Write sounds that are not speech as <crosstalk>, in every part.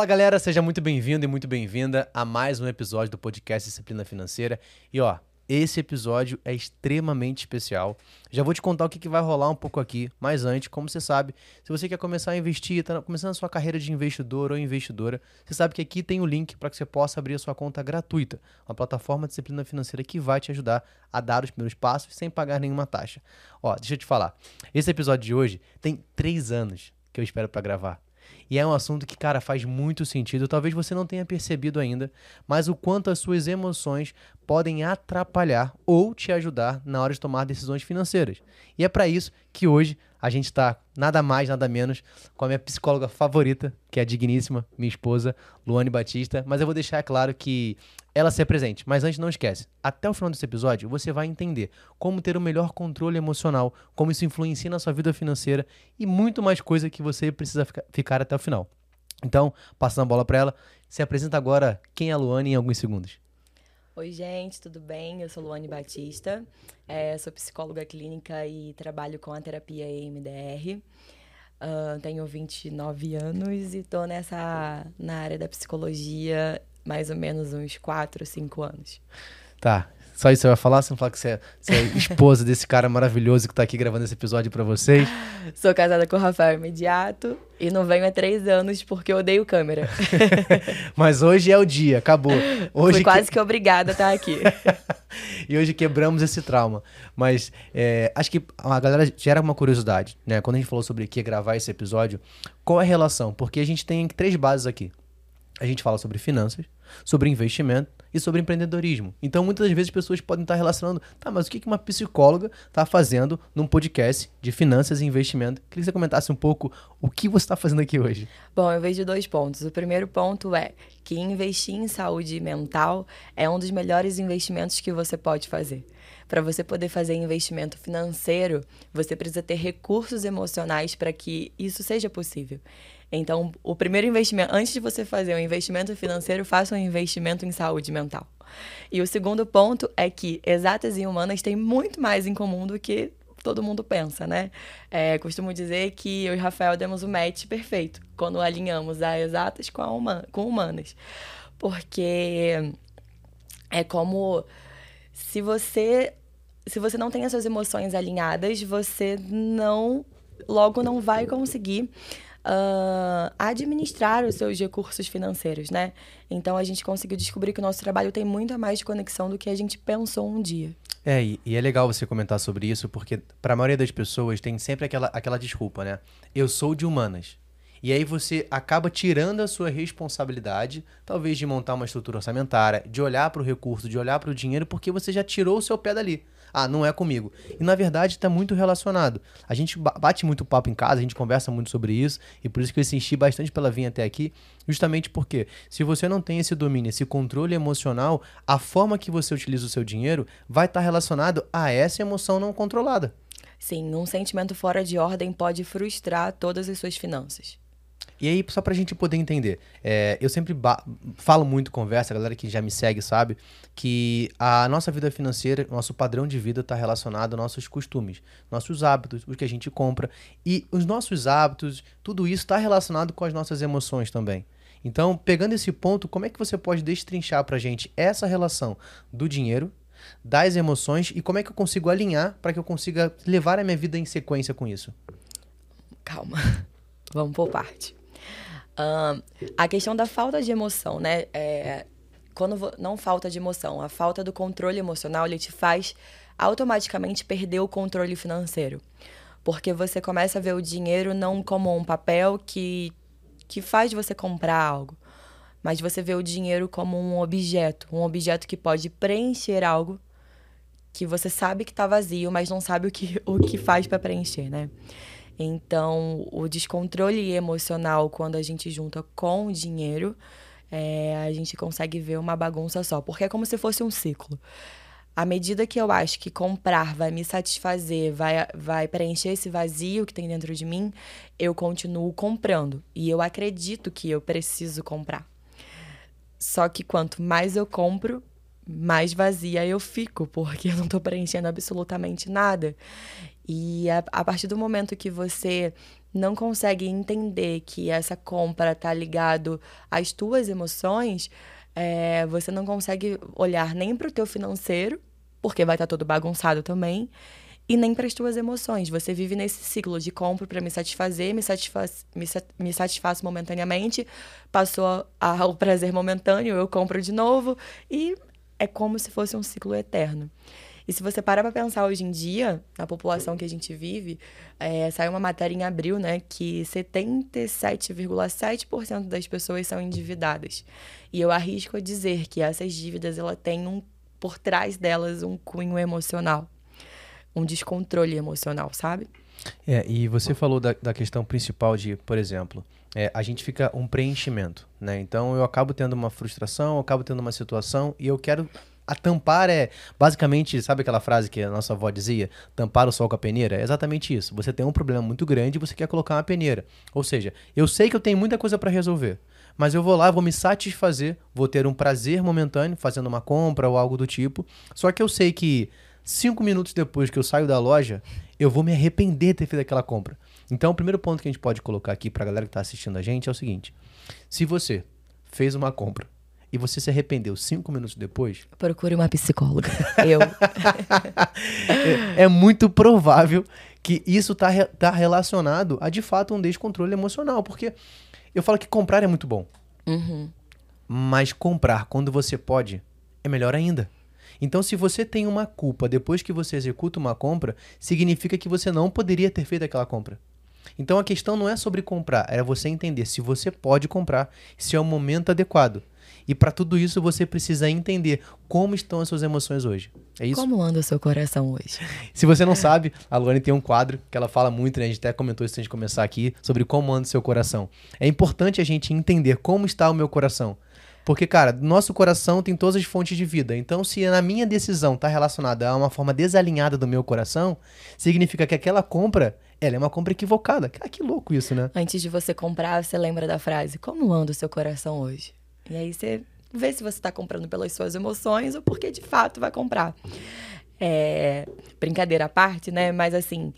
Fala galera, seja muito bem-vindo e muito bem-vinda a mais um episódio do podcast Disciplina Financeira. E ó, esse episódio é extremamente especial. Já vou te contar o que, que vai rolar um pouco aqui, mas antes, como você sabe, se você quer começar a investir, está começando a sua carreira de investidor ou investidora, você sabe que aqui tem o link para que você possa abrir a sua conta gratuita, uma plataforma de disciplina financeira que vai te ajudar a dar os primeiros passos sem pagar nenhuma taxa. Ó, deixa eu te falar, esse episódio de hoje tem três anos que eu espero para gravar. E é um assunto que, cara, faz muito sentido. Talvez você não tenha percebido ainda, mas o quanto as suas emoções podem atrapalhar ou te ajudar na hora de tomar decisões financeiras. E é para isso que hoje a gente está nada mais, nada menos com a minha psicóloga favorita, que é a digníssima minha esposa, Luane Batista. Mas eu vou deixar claro que ela se presente. Mas antes, não esquece, até o final desse episódio você vai entender como ter o melhor controle emocional, como isso influencia na sua vida financeira e muito mais coisa que você precisa ficar até o final. Então, passando a bola para ela, se apresenta agora quem é a Luane em alguns segundos. Oi, gente, tudo bem? Eu sou Luane Batista, é, sou psicóloga clínica e trabalho com a terapia EMDR. Uh, tenho 29 anos e estou nessa na área da psicologia mais ou menos uns 4, 5 anos. Tá, só isso você vai falar? Você não fala que você é, você é esposa desse cara maravilhoso que tá aqui gravando esse episódio para vocês? Sou casada com o Rafael Imediato e não venho há três anos porque eu odeio câmera. <laughs> Mas hoje é o dia, acabou. Hoje Fui quase que... que obrigada a estar aqui. <laughs> e hoje quebramos esse trauma. Mas é, acho que a galera gera uma curiosidade, né? Quando a gente falou sobre que gravar esse episódio, qual é a relação? Porque a gente tem três bases aqui. A gente fala sobre finanças, sobre investimento e sobre empreendedorismo. Então, muitas das vezes, as pessoas podem estar relacionando, tá, mas o que uma psicóloga está fazendo num podcast de finanças e investimento? Queria que você comentasse um pouco o que você está fazendo aqui hoje. Bom, eu vejo dois pontos. O primeiro ponto é que investir em saúde mental é um dos melhores investimentos que você pode fazer. Para você poder fazer investimento financeiro, você precisa ter recursos emocionais para que isso seja possível. Então, o primeiro investimento, antes de você fazer um investimento financeiro, faça um investimento em saúde mental. E o segundo ponto é que exatas e humanas têm muito mais em comum do que todo mundo pensa, né? É, costumo dizer que eu e Rafael demos o match perfeito quando alinhamos a exatas com, a uma, com humanas. Porque é como se você se você não tem as suas emoções alinhadas, você não logo não vai conseguir uh, administrar os seus recursos financeiros, né? Então a gente conseguiu descobrir que o nosso trabalho tem muito mais de conexão do que a gente pensou um dia. É, e, e é legal você comentar sobre isso, porque para a maioria das pessoas tem sempre aquela, aquela desculpa, né? Eu sou de humanas. E aí você acaba tirando a sua responsabilidade, talvez de montar uma estrutura orçamentária, de olhar para o recurso, de olhar para o dinheiro, porque você já tirou o seu pé dali ah, não é comigo. E na verdade está muito relacionado. A gente bate muito papo em casa, a gente conversa muito sobre isso, e por isso que eu insisti bastante pela vir até aqui, justamente porque se você não tem esse domínio, esse controle emocional, a forma que você utiliza o seu dinheiro vai estar tá relacionado a essa emoção não controlada. Sim, um sentimento fora de ordem pode frustrar todas as suas finanças. E aí, só pra gente poder entender, é, eu sempre falo muito, conversa, a galera que já me segue sabe, que a nossa vida financeira, nosso padrão de vida está relacionado aos nossos costumes, nossos hábitos, o que a gente compra. E os nossos hábitos, tudo isso está relacionado com as nossas emoções também. Então, pegando esse ponto, como é que você pode destrinchar pra gente essa relação do dinheiro, das emoções e como é que eu consigo alinhar para que eu consiga levar a minha vida em sequência com isso? Calma. Vamos por parte a questão da falta de emoção, né? É, quando não falta de emoção, a falta do controle emocional, ele te faz automaticamente perder o controle financeiro. Porque você começa a ver o dinheiro não como um papel que, que faz você comprar algo, mas você vê o dinheiro como um objeto, um objeto que pode preencher algo que você sabe que está vazio, mas não sabe o que, o que faz para preencher, né? Então, o descontrole emocional, quando a gente junta com o dinheiro, é, a gente consegue ver uma bagunça só, porque é como se fosse um ciclo. À medida que eu acho que comprar vai me satisfazer, vai, vai preencher esse vazio que tem dentro de mim, eu continuo comprando. E eu acredito que eu preciso comprar. Só que quanto mais eu compro, mais vazia eu fico, porque eu não estou preenchendo absolutamente nada. E a, a, partir do momento que você não consegue entender que essa compra está ligado às tuas emoções, é, você não consegue olhar nem para o teu financeiro, porque vai estar tá todo bagunçado também, e nem para as tuas emoções. Você vive nesse ciclo de compro para me satisfazer, me, satisfaz, me, me satisfaço momentaneamente, passou ao <laughs> prazer momentâneo, eu compro de novo, e é como se fosse um ciclo eterno. E se você para para pensar hoje em dia, na população que a gente vive, é, saiu uma matéria em abril, né, que 77,7% das pessoas são endividadas. E eu arrisco a dizer que essas dívidas, ela tem um, por trás delas um cunho emocional, um descontrole emocional, sabe? É, e você falou da, da questão principal de, por exemplo, é, a gente fica um preenchimento, né? Então eu acabo tendo uma frustração, eu acabo tendo uma situação e eu quero a tampar é basicamente, sabe aquela frase que a nossa avó dizia? Tampar o sol com a peneira? É exatamente isso. Você tem um problema muito grande e você quer colocar uma peneira. Ou seja, eu sei que eu tenho muita coisa para resolver, mas eu vou lá, vou me satisfazer, vou ter um prazer momentâneo fazendo uma compra ou algo do tipo. Só que eu sei que cinco minutos depois que eu saio da loja, eu vou me arrepender de ter feito aquela compra. Então, o primeiro ponto que a gente pode colocar aqui para a galera que está assistindo a gente é o seguinte: se você fez uma compra e você se arrependeu cinco minutos depois. Procure uma psicóloga. Eu. <laughs> é, é, muito provável que isso está tá relacionado a de fato um descontrole emocional. Porque eu falo que comprar é muito bom. Uhum. Mas comprar quando você pode é melhor ainda. Então, se você tem uma culpa depois que você executa uma compra, significa que você não poderia ter feito aquela compra. Então a questão não é sobre comprar, era você entender se você pode comprar, se é o momento adequado. E para tudo isso você precisa entender como estão as suas emoções hoje. É isso? Como anda o seu coração hoje? <laughs> Se você não sabe, a Luane tem um quadro que ela fala muito, né? A gente até comentou isso antes de começar aqui, sobre como anda o seu coração. É importante a gente entender como está o meu coração. Porque, cara, nosso coração tem todas as fontes de vida. Então, se a minha decisão está relacionada a uma forma desalinhada do meu coração, significa que aquela compra, ela é uma compra equivocada. Cara, que louco isso, né? Antes de você comprar, você lembra da frase: Como anda o seu coração hoje? E aí você vê se você está comprando pelas suas emoções ou porque de fato vai comprar. É, brincadeira à parte, né? Mas assim,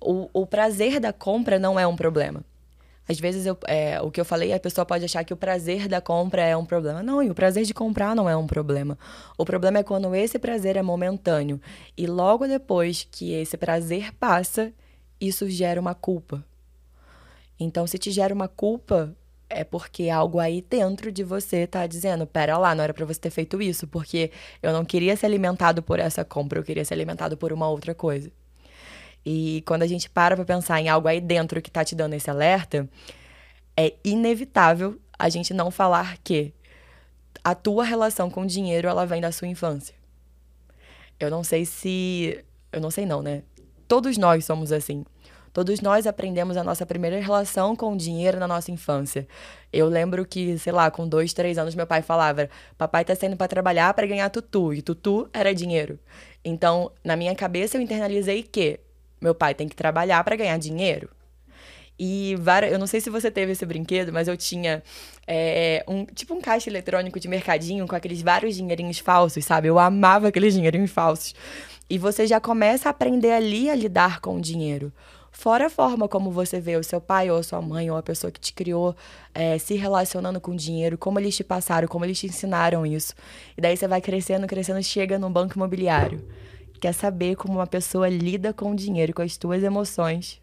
o, o prazer da compra não é um problema. Às vezes eu, é, o que eu falei, a pessoa pode achar que o prazer da compra é um problema. Não, e o prazer de comprar não é um problema. O problema é quando esse prazer é momentâneo e logo depois que esse prazer passa, isso gera uma culpa. Então, se te gera uma culpa, é porque algo aí dentro de você tá dizendo, pera lá, não era para você ter feito isso, porque eu não queria ser alimentado por essa compra, eu queria ser alimentado por uma outra coisa. E quando a gente para pra pensar em algo aí dentro que tá te dando esse alerta, é inevitável a gente não falar que a tua relação com o dinheiro, ela vem da sua infância. Eu não sei se, eu não sei não, né? Todos nós somos assim. Todos nós aprendemos a nossa primeira relação com o dinheiro na nossa infância. Eu lembro que, sei lá, com dois, três anos, meu pai falava: Papai tá saindo para trabalhar para ganhar tutu. E tutu era dinheiro. Então, na minha cabeça, eu internalizei que meu pai tem que trabalhar para ganhar dinheiro. E eu não sei se você teve esse brinquedo, mas eu tinha é, um tipo um caixa eletrônico de mercadinho com aqueles vários dinheirinhos falsos, sabe? Eu amava aqueles dinheirinhos falsos. E você já começa a aprender ali a lidar com o dinheiro. Fora a forma como você vê o seu pai ou a sua mãe ou a pessoa que te criou é, se relacionando com dinheiro, como eles te passaram, como eles te ensinaram isso. E daí você vai crescendo, crescendo, chega no banco imobiliário. Quer saber como uma pessoa lida com o dinheiro, com as suas emoções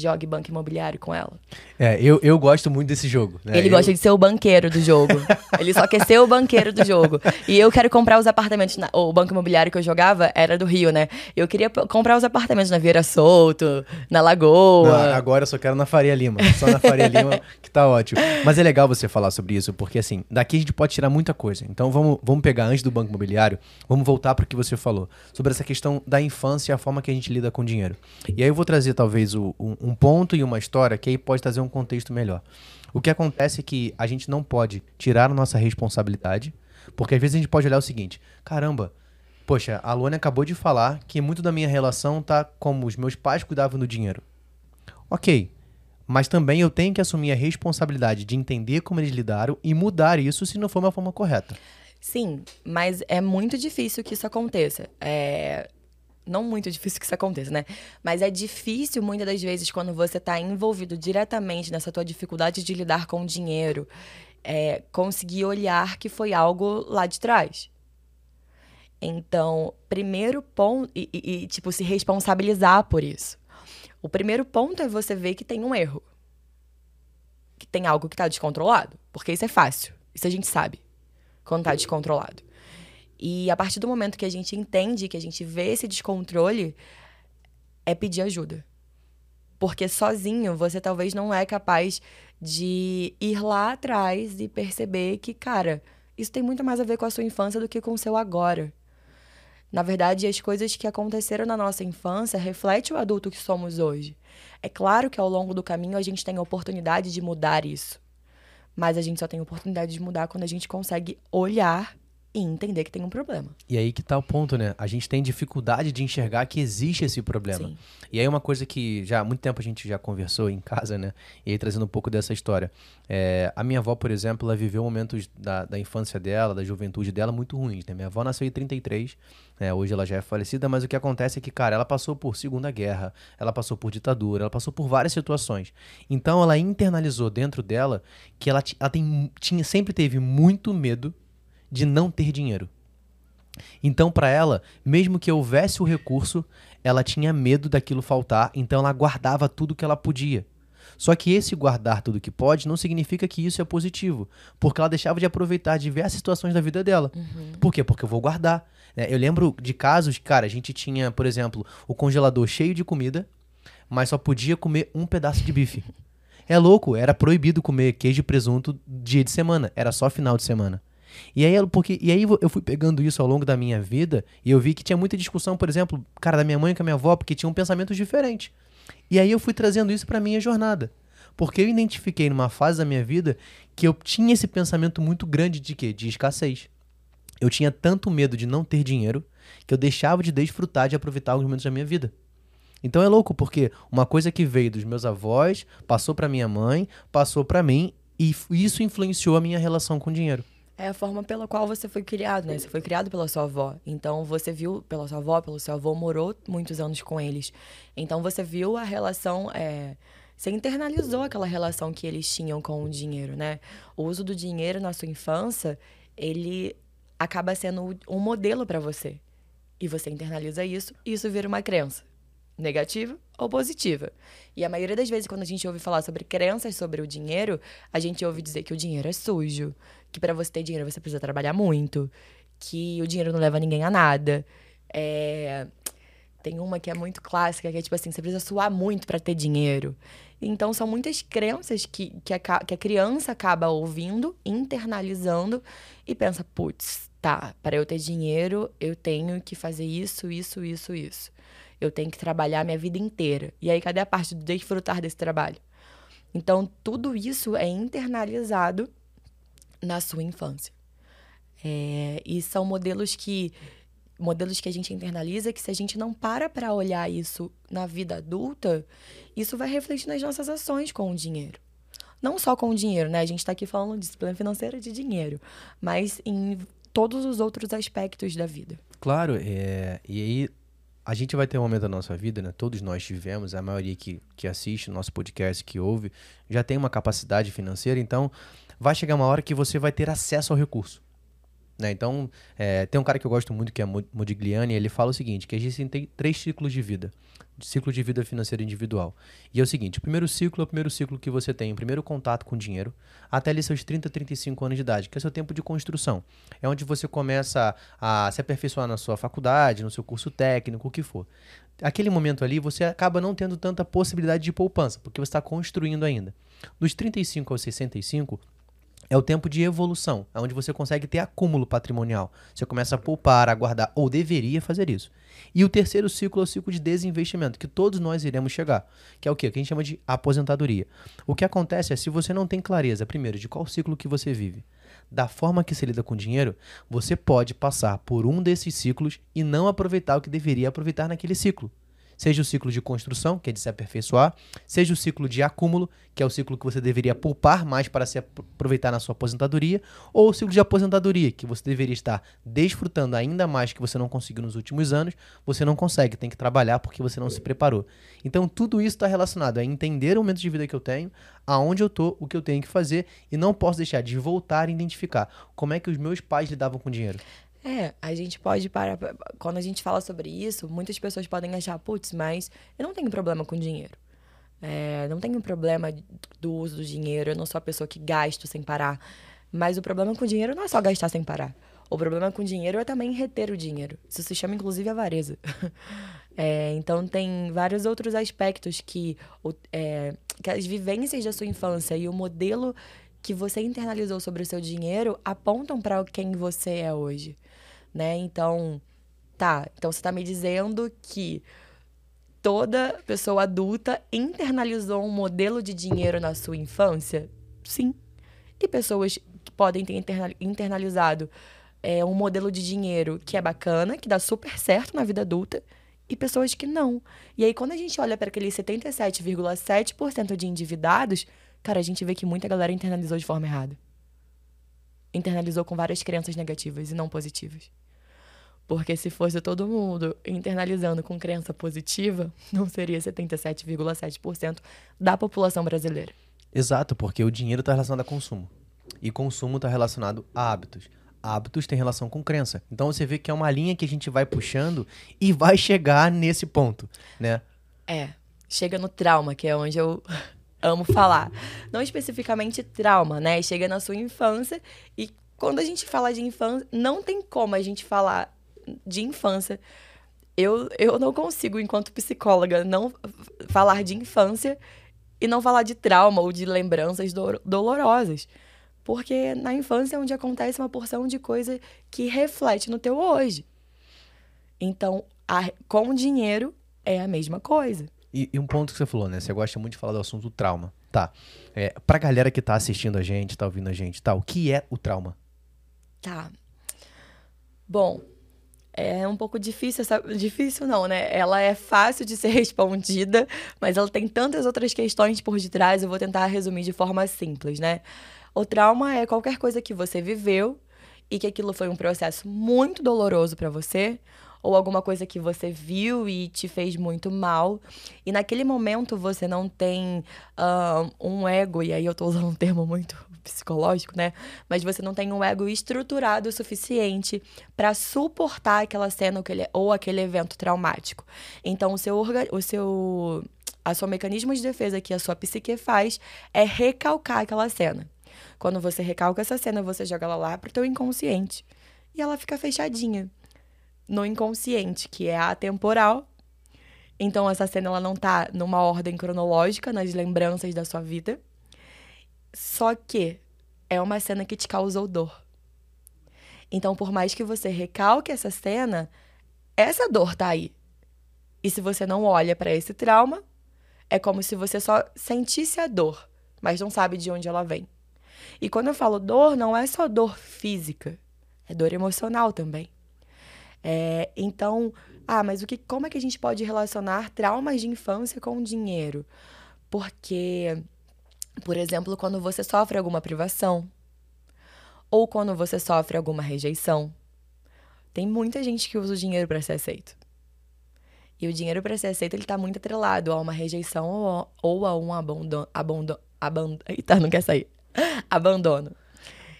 jogue banco imobiliário com ela. É, eu, eu gosto muito desse jogo. Né? Ele eu... gosta de ser o banqueiro do jogo. <laughs> Ele só quer ser o banqueiro do jogo. E eu quero comprar os apartamentos. Na... O banco imobiliário que eu jogava era do Rio, né? Eu queria comprar os apartamentos na Vieira Solto, na Lagoa. Não, agora eu só quero na Faria Lima. Só na Faria Lima, <laughs> que tá ótimo. Mas é legal você falar sobre isso, porque assim, daqui a gente pode tirar muita coisa. Então vamos, vamos pegar antes do banco imobiliário, vamos voltar para o que você falou. Sobre essa questão da infância e a forma que a gente lida com dinheiro. E aí eu vou trazer talvez o, um, um ponto e uma história que aí pode trazer um contexto melhor. O que acontece é que a gente não pode tirar a nossa responsabilidade, porque às vezes a gente pode olhar o seguinte: caramba, poxa, a Luana acabou de falar que muito da minha relação tá como os meus pais cuidavam do dinheiro. Ok, mas também eu tenho que assumir a responsabilidade de entender como eles lidaram e mudar isso se não for uma forma correta. Sim, mas é muito difícil que isso aconteça. É... Não muito difícil que isso aconteça, né? Mas é difícil, muitas das vezes, quando você está envolvido diretamente nessa tua dificuldade de lidar com o dinheiro, é... conseguir olhar que foi algo lá de trás. Então, primeiro ponto, e, e, e, tipo, se responsabilizar por isso. O primeiro ponto é você ver que tem um erro. Que tem algo que está descontrolado. Porque isso é fácil. Isso a gente sabe quando tá descontrolado. E a partir do momento que a gente entende, que a gente vê esse descontrole, é pedir ajuda. Porque sozinho você talvez não é capaz de ir lá atrás e perceber que, cara, isso tem muito mais a ver com a sua infância do que com o seu agora. Na verdade, as coisas que aconteceram na nossa infância refletem o adulto que somos hoje. É claro que ao longo do caminho a gente tem a oportunidade de mudar isso. Mas a gente só tem oportunidade de mudar quando a gente consegue olhar e entender que tem um problema. E aí que tá o ponto, né? A gente tem dificuldade de enxergar que existe esse problema. Sim. E aí uma coisa que já há muito tempo a gente já conversou em casa, né? E aí trazendo um pouco dessa história. É, a minha avó, por exemplo, ela viveu momentos da, da infância dela, da juventude dela muito ruins, né? Minha avó nasceu em 33, né? hoje ela já é falecida, mas o que acontece é que, cara, ela passou por Segunda Guerra, ela passou por ditadura, ela passou por várias situações. Então ela internalizou dentro dela que ela, ela tem, tinha, sempre teve muito medo de não ter dinheiro. Então, para ela, mesmo que houvesse o recurso, ela tinha medo daquilo faltar, então ela guardava tudo que ela podia. Só que esse guardar tudo que pode não significa que isso é positivo, porque ela deixava de aproveitar diversas situações da vida dela. Uhum. Por quê? Porque eu vou guardar. Né? Eu lembro de casos, cara, a gente tinha, por exemplo, o congelador cheio de comida, mas só podia comer um pedaço de bife. <laughs> É louco, era proibido comer queijo e presunto dia de semana, era só final de semana. E aí, porque, e aí eu fui pegando isso ao longo da minha vida e eu vi que tinha muita discussão, por exemplo, cara, da minha mãe com a minha avó, porque tinham pensamentos diferentes. E aí eu fui trazendo isso para minha jornada. Porque eu identifiquei numa fase da minha vida que eu tinha esse pensamento muito grande de quê? De escassez. Eu tinha tanto medo de não ter dinheiro que eu deixava de desfrutar de aproveitar alguns momentos da minha vida. Então é louco porque uma coisa que veio dos meus avós, passou para minha mãe, passou para mim e isso influenciou a minha relação com o dinheiro é a forma pela qual você foi criado, né? Você foi criado pela sua avó. Então você viu pela sua avó, pelo seu avô, morou muitos anos com eles. Então você viu a relação. É... Você internalizou aquela relação que eles tinham com o dinheiro, né? O uso do dinheiro na sua infância, ele acaba sendo um modelo para você. E você internaliza isso, e isso vira uma crença negativa ou positiva. E a maioria das vezes, quando a gente ouve falar sobre crenças sobre o dinheiro, a gente ouve dizer que o dinheiro é sujo, que para você ter dinheiro você precisa trabalhar muito, que o dinheiro não leva ninguém a nada. É... Tem uma que é muito clássica, que é tipo assim, você precisa suar muito para ter dinheiro. Então, são muitas crenças que, que, a, que a criança acaba ouvindo, internalizando e pensa, putz, tá, para eu ter dinheiro, eu tenho que fazer isso, isso, isso, isso eu tenho que trabalhar minha vida inteira. E aí, cadê a parte do desfrutar desse trabalho? Então, tudo isso é internalizado na sua infância. É, e são modelos que modelos que a gente internaliza que se a gente não para para olhar isso na vida adulta, isso vai refletir nas nossas ações com o dinheiro. Não só com o dinheiro, né? A gente está aqui falando de disciplina financeira de dinheiro, mas em todos os outros aspectos da vida. Claro, é, e aí a gente vai ter um momento da nossa vida, né? Todos nós tivemos, a maioria que, que assiste nosso podcast, que ouve, já tem uma capacidade financeira, então vai chegar uma hora que você vai ter acesso ao recurso. Né? Então, é, tem um cara que eu gosto muito, que é Modigliani, ele fala o seguinte, que existem três ciclos de vida ciclo de vida financeira individual. E é o seguinte, o primeiro ciclo é o primeiro ciclo que você tem, o primeiro contato com o dinheiro, até ali seus 30, 35 anos de idade, que é seu tempo de construção. É onde você começa a se aperfeiçoar na sua faculdade, no seu curso técnico, o que for. Aquele momento ali, você acaba não tendo tanta possibilidade de poupança, porque você está construindo ainda. Dos 35 aos 65, é o tempo de evolução, é onde você consegue ter acúmulo patrimonial. Você começa a poupar, a guardar, ou deveria fazer isso. E o terceiro ciclo é o ciclo de desinvestimento, que todos nós iremos chegar, que é o quê? Que a gente chama de aposentadoria. O que acontece é, se você não tem clareza, primeiro, de qual ciclo que você vive, da forma que se lida com dinheiro, você pode passar por um desses ciclos e não aproveitar o que deveria aproveitar naquele ciclo. Seja o ciclo de construção, que é de se aperfeiçoar, seja o ciclo de acúmulo, que é o ciclo que você deveria poupar mais para se aproveitar na sua aposentadoria, ou o ciclo de aposentadoria, que você deveria estar desfrutando ainda mais que você não conseguiu nos últimos anos, você não consegue, tem que trabalhar porque você não se preparou. Então tudo isso está relacionado a entender o momento de vida que eu tenho, aonde eu tô, o que eu tenho que fazer, e não posso deixar de voltar e identificar como é que os meus pais lidavam com dinheiro. É, a gente pode parar. Quando a gente fala sobre isso, muitas pessoas podem achar, putz, mas eu não tenho problema com dinheiro. É, não tenho problema do uso do dinheiro, eu não sou a pessoa que gasto sem parar. Mas o problema com dinheiro não é só gastar sem parar. O problema com dinheiro é também reter o dinheiro. Isso se chama, inclusive, avareza. <laughs> é, então, tem vários outros aspectos que, é, que as vivências da sua infância e o modelo que você internalizou sobre o seu dinheiro apontam para quem você é hoje né? Então, tá. Então você está me dizendo que toda pessoa adulta internalizou um modelo de dinheiro na sua infância? Sim. E pessoas que podem ter internalizado é, um modelo de dinheiro que é bacana, que dá super certo na vida adulta, e pessoas que não. E aí, quando a gente olha para aqueles 77,7% de endividados, cara, a gente vê que muita galera internalizou de forma errada. Internalizou com várias crenças negativas e não positivas. Porque se fosse todo mundo internalizando com crença positiva, <laughs> não seria 77,7% da população brasileira. Exato, porque o dinheiro está relacionado a consumo. E consumo está relacionado a hábitos. Hábitos têm relação com crença. Então você vê que é uma linha que a gente vai puxando e vai chegar nesse ponto, né? É. Chega no trauma, que é onde eu <laughs> amo falar. Não especificamente trauma, né? Chega na sua infância e quando a gente fala de infância, não tem como a gente falar de infância. Eu, eu não consigo, enquanto psicóloga, não falar de infância e não falar de trauma ou de lembranças do, dolorosas. Porque na infância é onde acontece uma porção de coisa que reflete no teu hoje. Então, a, com dinheiro é a mesma coisa. E, e, um ponto que você falou, né? Você gosta muito de falar do assunto do trauma. Tá. É, pra galera que tá assistindo a gente, tá ouvindo a gente, tá, o que é o trauma? Tá. Bom, é um pouco difícil, essa... difícil não, né? Ela é fácil de <laughs> ser respondida, mas ela tem tantas outras questões por detrás, eu vou tentar resumir de forma simples, né? O trauma é qualquer coisa que você viveu e que aquilo foi um processo muito doloroso para você, ou alguma coisa que você viu e te fez muito mal. E naquele momento você não tem uh, um ego, e aí eu tô usando um termo muito psicológico, né? Mas você não tem um ego estruturado o suficiente para suportar aquela cena ou aquele evento traumático. Então, o seu, o seu a seu mecanismo de defesa que a sua psique faz é recalcar aquela cena. Quando você recalca essa cena, você joga ela lá pro teu inconsciente. E ela fica fechadinha no inconsciente, que é atemporal. Então essa cena ela não tá numa ordem cronológica nas lembranças da sua vida. Só que é uma cena que te causou dor. Então, por mais que você recalque essa cena, essa dor tá aí. E se você não olha para esse trauma, é como se você só sentisse a dor, mas não sabe de onde ela vem. E quando eu falo dor, não é só dor física, é dor emocional também. É, então, ah, mas o que, como é que a gente pode relacionar traumas de infância com dinheiro? Porque, por exemplo, quando você sofre alguma privação, ou quando você sofre alguma rejeição, tem muita gente que usa o dinheiro para ser aceito. E o dinheiro para ser aceito, ele tá muito atrelado a uma rejeição ou, a um abandono, abandono, abandono, eita, não quer sair. <laughs> abandono.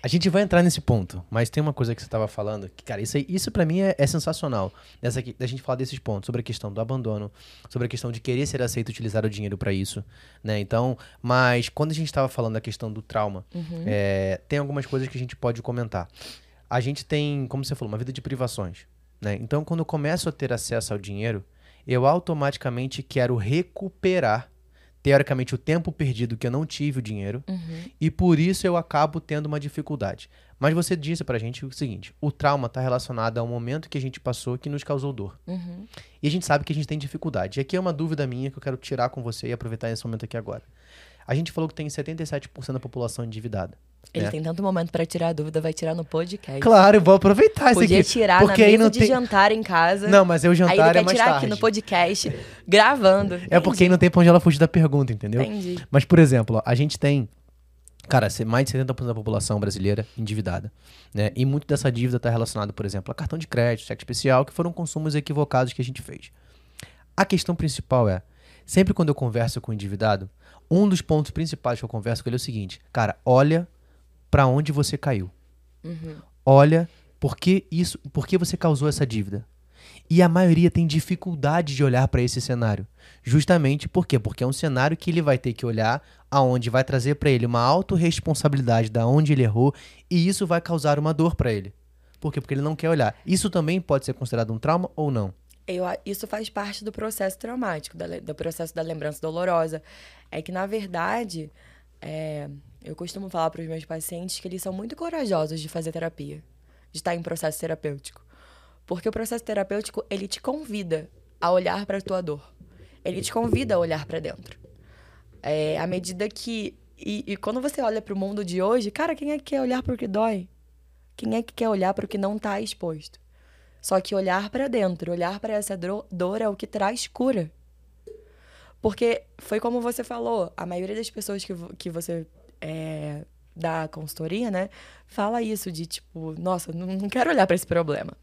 A gente vai entrar nesse ponto, mas tem uma coisa que você estava falando, que, cara, isso, isso para mim é, é, sensacional. Dessa aqui, da gente falar desses pontos, sobre a questão do abandono, sobre a questão de querer ser aceito e utilizar o dinheiro para isso, né? Então, mas quando a gente estava falando da questão do trauma, uhum. é, tem algumas coisas que a gente pode comentar. A gente tem, como você falou, uma vida de privações, né? Então, quando eu começo a ter acesso ao dinheiro, eu automaticamente quero recuperar teoricamente, o tempo perdido que eu não tive o dinheiro, uhum. e por isso eu acabo tendo uma dificuldade. Mas você disse pra gente o seguinte: o trauma está relacionado a um momento que a gente passou que nos causou dor. Uhum. E a gente sabe que a gente tem dificuldade. E aqui é uma dúvida minha que eu quero tirar com você e aproveitar esse momento aqui agora. A gente falou que tem 77% da população endividada. Ele né? tem tanto momento pra tirar a dúvida, vai tirar no podcast. Claro, eu vou aproveitar isso Podia aqui. tirar porque na aí mesa não de tem... jantar em casa. Não, mas aí o Aí ele jantar quer é mais tirar tarde. aqui no podcast, gravando. É porque aí não tem pra onde ela fugir da pergunta, entendeu? Entendi. Mas, por exemplo, ó, a gente tem, cara, mais de 70% da população brasileira endividada. Né? E muito dessa dívida está relacionada, por exemplo, a cartão de crédito, cheque especial, que foram consumos equivocados que a gente fez. A questão principal é, sempre quando eu converso com o endividado, um dos pontos principais que eu converso com ele é o seguinte, cara, olha para onde você caiu. Olha por que isso, por que você causou essa dívida. E a maioria tem dificuldade de olhar para esse cenário. Justamente por quê? Porque é um cenário que ele vai ter que olhar aonde vai trazer para ele uma autorresponsabilidade da onde ele errou e isso vai causar uma dor para ele. Por quê? Porque ele não quer olhar. Isso também pode ser considerado um trauma ou não? Eu, isso faz parte do processo traumático, da do processo da lembrança dolorosa. É que, na verdade, é, eu costumo falar para os meus pacientes que eles são muito corajosos de fazer terapia, de estar em processo terapêutico. Porque o processo terapêutico, ele te convida a olhar para a tua dor. Ele te convida a olhar para dentro. É, à medida que... E, e quando você olha para o mundo de hoje, cara, quem é que quer olhar para o que dói? Quem é que quer olhar para o que não está exposto? Só que olhar para dentro, olhar para essa dor é o que traz cura. Porque foi como você falou, a maioria das pessoas que, que você é, dá consultoria, né, fala isso de tipo, nossa, não quero olhar para esse problema.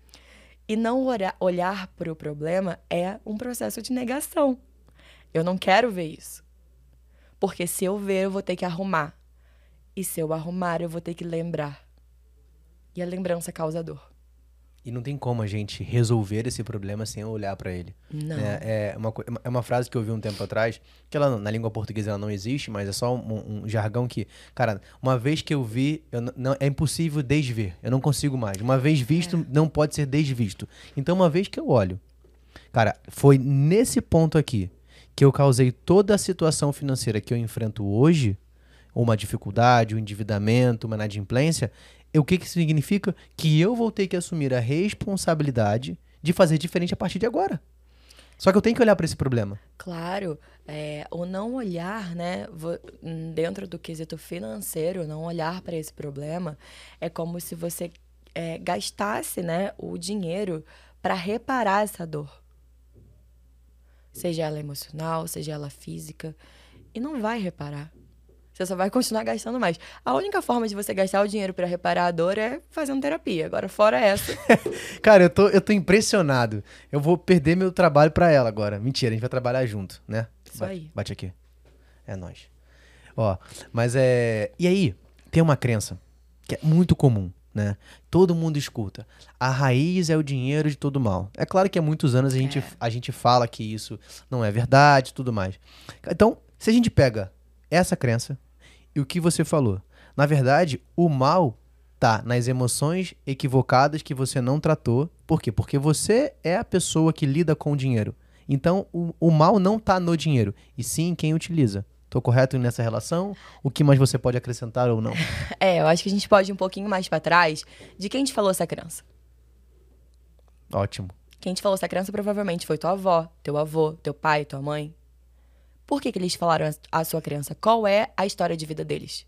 E não olhar, olhar para o problema é um processo de negação. Eu não quero ver isso. Porque se eu ver, eu vou ter que arrumar. E se eu arrumar, eu vou ter que lembrar. E a lembrança causa dor. E não tem como a gente resolver esse problema sem olhar para ele. Não. É, é uma, é uma frase que eu vi um tempo atrás, que ela, na língua portuguesa ela não existe, mas é só um, um jargão que, cara, uma vez que eu vi, eu não, é impossível desver. Eu não consigo mais. Uma vez visto, não pode ser desvisto. Então, uma vez que eu olho, cara, foi nesse ponto aqui que eu causei toda a situação financeira que eu enfrento hoje, uma dificuldade, um endividamento, uma inadimplência, o que que significa? Que eu vou ter que assumir a responsabilidade de fazer diferente a partir de agora. Só que eu tenho que olhar para esse problema. Claro, é, o não olhar, né, dentro do quesito financeiro, não olhar para esse problema é como se você é, gastasse, né, o dinheiro para reparar essa dor. Seja ela emocional, seja ela física, e não vai reparar. Você só vai continuar gastando mais. A única forma de você gastar o dinheiro para reparar a dor é fazendo terapia. Agora, fora essa, <laughs> Cara, eu tô, eu tô impressionado. Eu vou perder meu trabalho pra ela agora. Mentira, a gente vai trabalhar junto, né? Isso Bate- aí. Bate aqui. É nóis. Ó, mas é. E aí, tem uma crença que é muito comum, né? Todo mundo escuta. A raiz é o dinheiro de todo mal. É claro que há muitos anos a gente, É. a gente fala que isso não é verdade e tudo mais. Então, se a gente pega essa crença e o que você falou, na verdade, o mal tá nas emoções equivocadas que você não tratou. Por quê? Porque você é a pessoa que lida com o dinheiro. Então, o, o mal não tá no dinheiro, e sim em quem utiliza. Tô correto nessa relação? O que mais você pode acrescentar ou não? <laughs> é, eu acho que a gente pode ir um pouquinho mais para trás de quem te falou essa crença. Ótimo. Quem te falou essa crença provavelmente foi tua avó, teu avô, teu pai, tua mãe. Por que, que eles falaram a- a sua crença? Qual é a história de vida deles?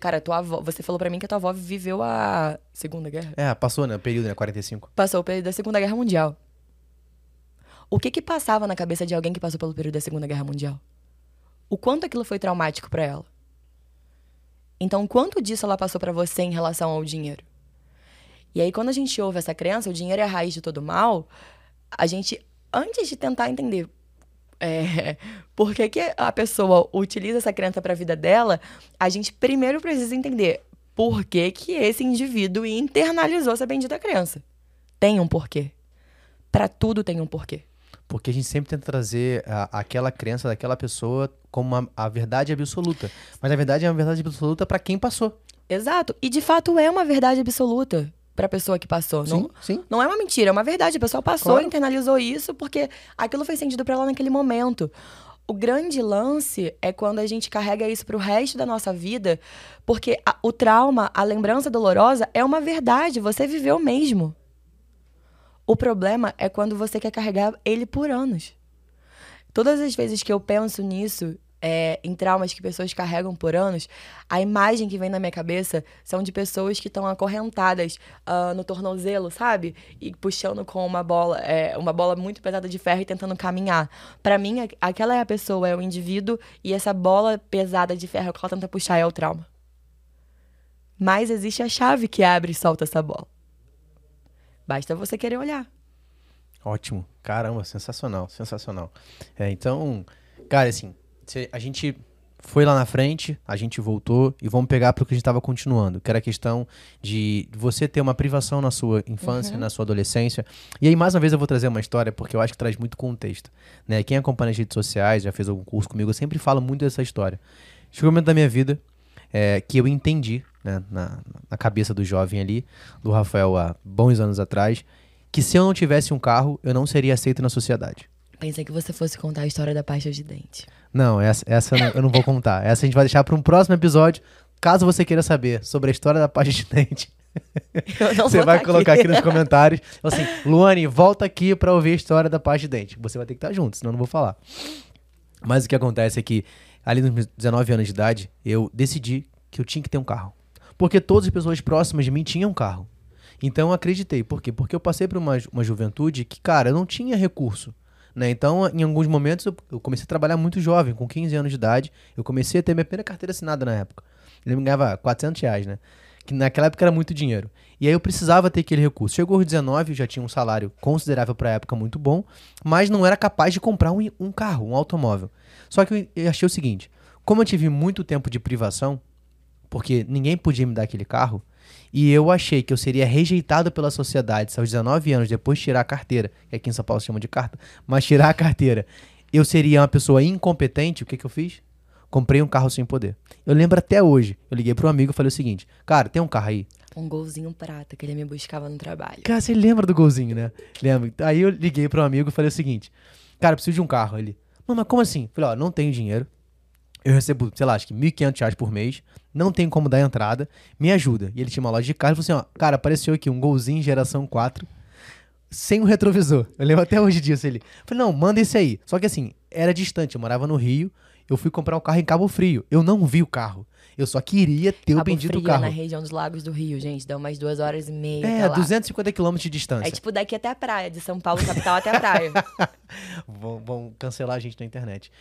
Cara, tua avó, você falou pra mim que a tua avó viveu a Segunda Guerra. É, passou, né? O período, né? 45. Passou o período da Segunda Guerra Mundial. O que que passava na cabeça de alguém que passou pelo período da Segunda Guerra Mundial? O quanto aquilo foi traumático pra ela? Então, quanto disso ela passou pra você em relação ao dinheiro? E aí, quando a gente ouve essa crença, o dinheiro é a raiz de todo mal, a gente, antes de tentar entender é, <laughs> por que, que a pessoa utiliza essa crença para a vida dela, a gente primeiro precisa entender por que, que esse indivíduo internalizou essa bendita crença. Tem um porquê. Para tudo tem um porquê. Porque a gente sempre tenta trazer a- aquela crença daquela pessoa como uma- a verdade absoluta. Mas a verdade é uma verdade absoluta pra quem passou. Exato. E de fato é uma verdade absoluta para a pessoa que passou. Não, sim. não é uma mentira, é uma verdade. A pessoa passou, Claro. internalizou isso porque aquilo fez sentido para ela naquele momento. O grande lance é quando a gente carrega isso pro resto da nossa vida, porque a- o trauma, a lembrança dolorosa é uma verdade, você viveu mesmo. O problema é quando você quer carregar ele por anos. Todas as vezes que eu penso nisso, é, em traumas que pessoas carregam por anos, a imagem que vem na minha cabeça são de pessoas que estão acorrentadas uh, no tornozelo, sabe? E puxando com uma bola, é, uma bola muito pesada de ferro e tentando caminhar. Para mim, aquela é a pessoa, é o indivíduo, e essa bola pesada de ferro que ela tenta puxar é o trauma. Mas existe a chave que abre e solta essa bola. Basta você querer olhar. Ótimo. Caramba, sensacional, sensacional. É, então, cara, assim, a gente foi lá na frente, a gente voltou e vamos pegar para o que a gente estava continuando, que era a questão de você ter uma privação na sua infância, uhum. na sua adolescência. E aí, mais uma vez, eu vou trazer uma história porque eu acho que traz muito contexto. Né? Quem acompanha as redes sociais, já fez algum curso comigo, eu sempre falo muito dessa história. Chegou um momento da minha vida é, que eu entendi, né, na, na cabeça do jovem ali, do Rafael há bons anos atrás, que se eu não tivesse um carro, eu não seria aceito na sociedade. Pensei que você fosse contar a história da pasta de dente. Não, essa, essa eu não vou contar. Essa a gente vai deixar para um próximo episódio. Caso você queira saber sobre a história da pasta de dente, você vai tá colocar aqui. aqui nos <laughs> comentários. Assim, Luane, volta aqui para ouvir a história da pasta de dente. Você vai ter que estar junto, senão eu não vou falar. Mas o que acontece é que, ali nos 19 anos de idade, eu decidi que eu tinha que ter um carro. Porque todas as pessoas próximas de mim tinham um carro. Então eu acreditei. Por quê? Porque eu passei por uma, uma juventude que, cara, eu não tinha recurso. Né? Então, em alguns momentos, eu comecei a trabalhar muito jovem, com 15 anos de idade. Eu comecei a ter minha primeira carteira assinada na época. Ele me ganhava 400 reais, né? Que naquela época era muito dinheiro. E aí eu precisava ter aquele recurso. Chegou aos 19, eu já tinha um salário considerável para a época, muito bom, mas não era capaz de comprar um, um carro, um automóvel. Só que eu achei o seguinte: como eu tive muito tempo de privação, porque ninguém podia me dar aquele carro, e eu achei que eu seria rejeitado pela sociedade se aos 19 anos, depois de tirar a carteira, que aqui em São Paulo se chama de carta, mas tirar a carteira, eu seria uma pessoa incompetente, o que, que eu fiz? Comprei um carro sem poder. Eu lembro até hoje. Eu liguei para um amigo e falei o seguinte: Cara, tem um carro aí? Um golzinho prata que ele me buscava no trabalho. Cara, você lembra do golzinho, né? Lembra? Aí eu liguei para um amigo e falei o seguinte: Cara, preciso de um carro. Ele, mas como assim? Eu falei: Ó, não tenho dinheiro. Eu recebo, sei lá, acho que R$ 1.500 por mês não tem como dar entrada, me ajuda. E ele tinha uma loja de carro e falou assim: ó, cara, apareceu aqui um golzinho geração 4, sem o retrovisor. Eu lembro até hoje disso. Ele falei: não, manda esse aí. Só que assim, era distante, eu morava no Rio, eu fui comprar um carro em Cabo Frio. Eu não vi o carro. Eu só queria ter Cabo o bendito Frio, carro. É na região dos Lagos do Rio, gente. Dá umas duas horas e meia. É, 250 quilômetros de distância. É tipo daqui até a praia, de São Paulo, capital, até a praia. <laughs> vão, vão, cancelar a gente na internet.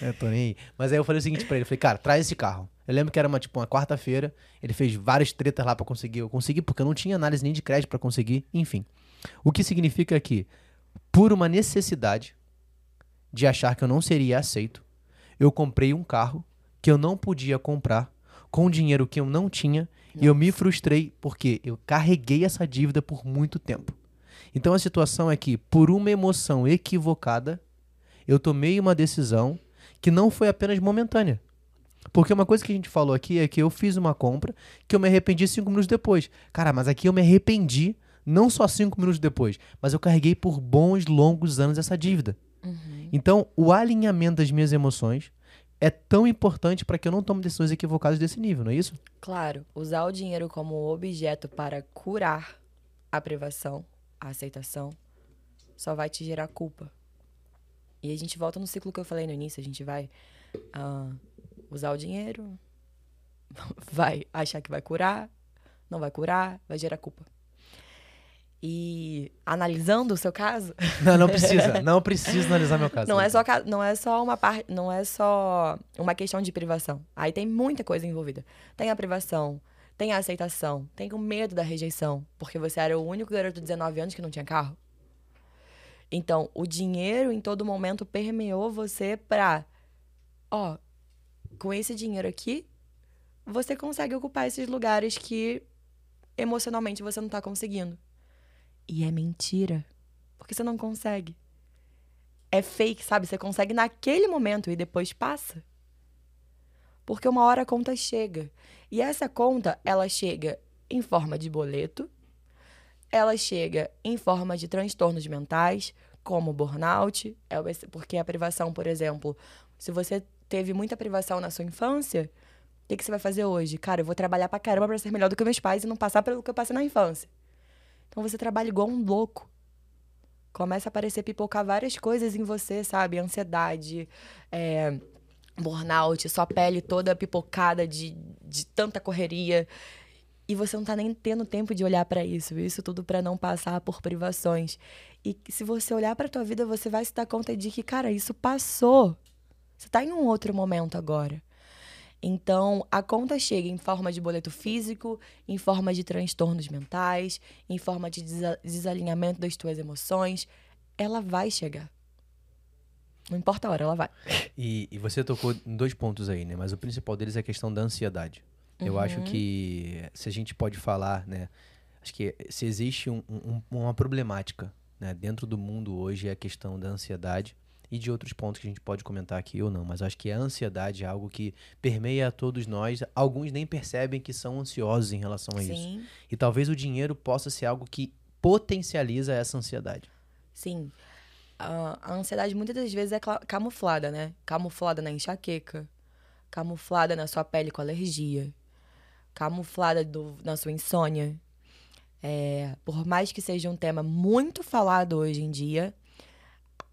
Eu tô nem aí. Mas aí eu falei o seguinte pra ele: eu falei, cara, traz esse carro. Eu lembro que era uma, tipo, uma quarta-feira. Ele fez várias tretas lá para conseguir. Eu consegui porque eu não tinha análise nem de crédito para conseguir. Enfim. O que significa que, por uma necessidade de achar que eu não seria aceito, eu comprei um carro que eu não podia comprar com dinheiro que eu não tinha Nossa. e eu me frustrei porque eu carreguei essa dívida por muito tempo. Então a situação é que, por uma emoção equivocada, eu tomei uma decisão que não foi apenas momentânea. Porque uma coisa que a gente falou aqui é que eu fiz uma compra que eu me arrependi cinco minutos depois. Cara, mas aqui eu me arrependi não só cinco minutos depois, mas eu carreguei por bons, longos anos essa dívida. Uhum. Então, o alinhamento das minhas emoções é tão importante para que eu não tome decisões equivocadas desse nível, não é isso? Claro, usar o dinheiro como objeto para curar a privação, a aceitação, só vai te gerar culpa. E a gente volta no ciclo que eu falei no início, a gente vai uh, usar o dinheiro, <laughs> vai achar que vai curar, não vai curar, vai gerar culpa. E analisando o seu caso. <laughs> Não, não precisa. <laughs> Não precisa analisar meu caso. Não é só, não é só uma parte. Não é só uma questão de privação. Aí tem muita coisa envolvida. Tem a privação, tem a aceitação, tem o medo da rejeição. Porque você era o único garoto de 19 anos que não tinha carro. Então, o dinheiro em todo momento permeou você pra. Ó, com esse dinheiro aqui, você consegue ocupar esses lugares que emocionalmente você não tá conseguindo. E é mentira. Porque você não consegue. É fake, sabe? Você consegue naquele momento e depois passa. Porque uma hora a conta chega. E essa conta, ela chega em forma de boleto, ela chega em forma de transtornos mentais, como burnout, é porque a privação, por exemplo, se você teve muita privação na sua infância, o que, que você vai fazer hoje? Cara, eu vou trabalhar pra caramba pra ser melhor do que meus pais e não passar pelo que eu passei na infância. Então você trabalha igual um louco. Começa a aparecer pipocar várias coisas em você, sabe? Ansiedade, é, burnout, sua pele toda pipocada de, de tanta correria. E você não tá nem tendo tempo de olhar para isso. Isso tudo para não passar por privações. E se você olhar para tua vida, você vai se dar conta de que, cara, isso passou. Você tá em um outro momento agora. Então, a conta chega em forma de boleto físico, em forma de transtornos mentais, em forma de desalinhamento das tuas emoções. Ela vai chegar. Não importa a hora, ela vai. E, e você tocou em dois pontos aí, né? Mas o principal deles é a questão da ansiedade. Uhum. Eu acho que se a gente pode falar, né? Acho que se existe um, um, uma problemática né, dentro do mundo hoje é a questão da ansiedade e de outros pontos que a gente pode comentar aqui ou não, mas acho que a ansiedade é algo que permeia a todos nós. Alguns nem percebem que são ansiosos em relação a Sim. isso. E talvez o dinheiro possa ser algo que potencializa essa ansiedade. Sim. A, a ansiedade muitas das vezes é camuflada, né? Camuflada na enxaqueca, camuflada na sua pele com alergia, camuflada do, na sua insônia. É, por mais que seja um tema muito falado hoje em dia,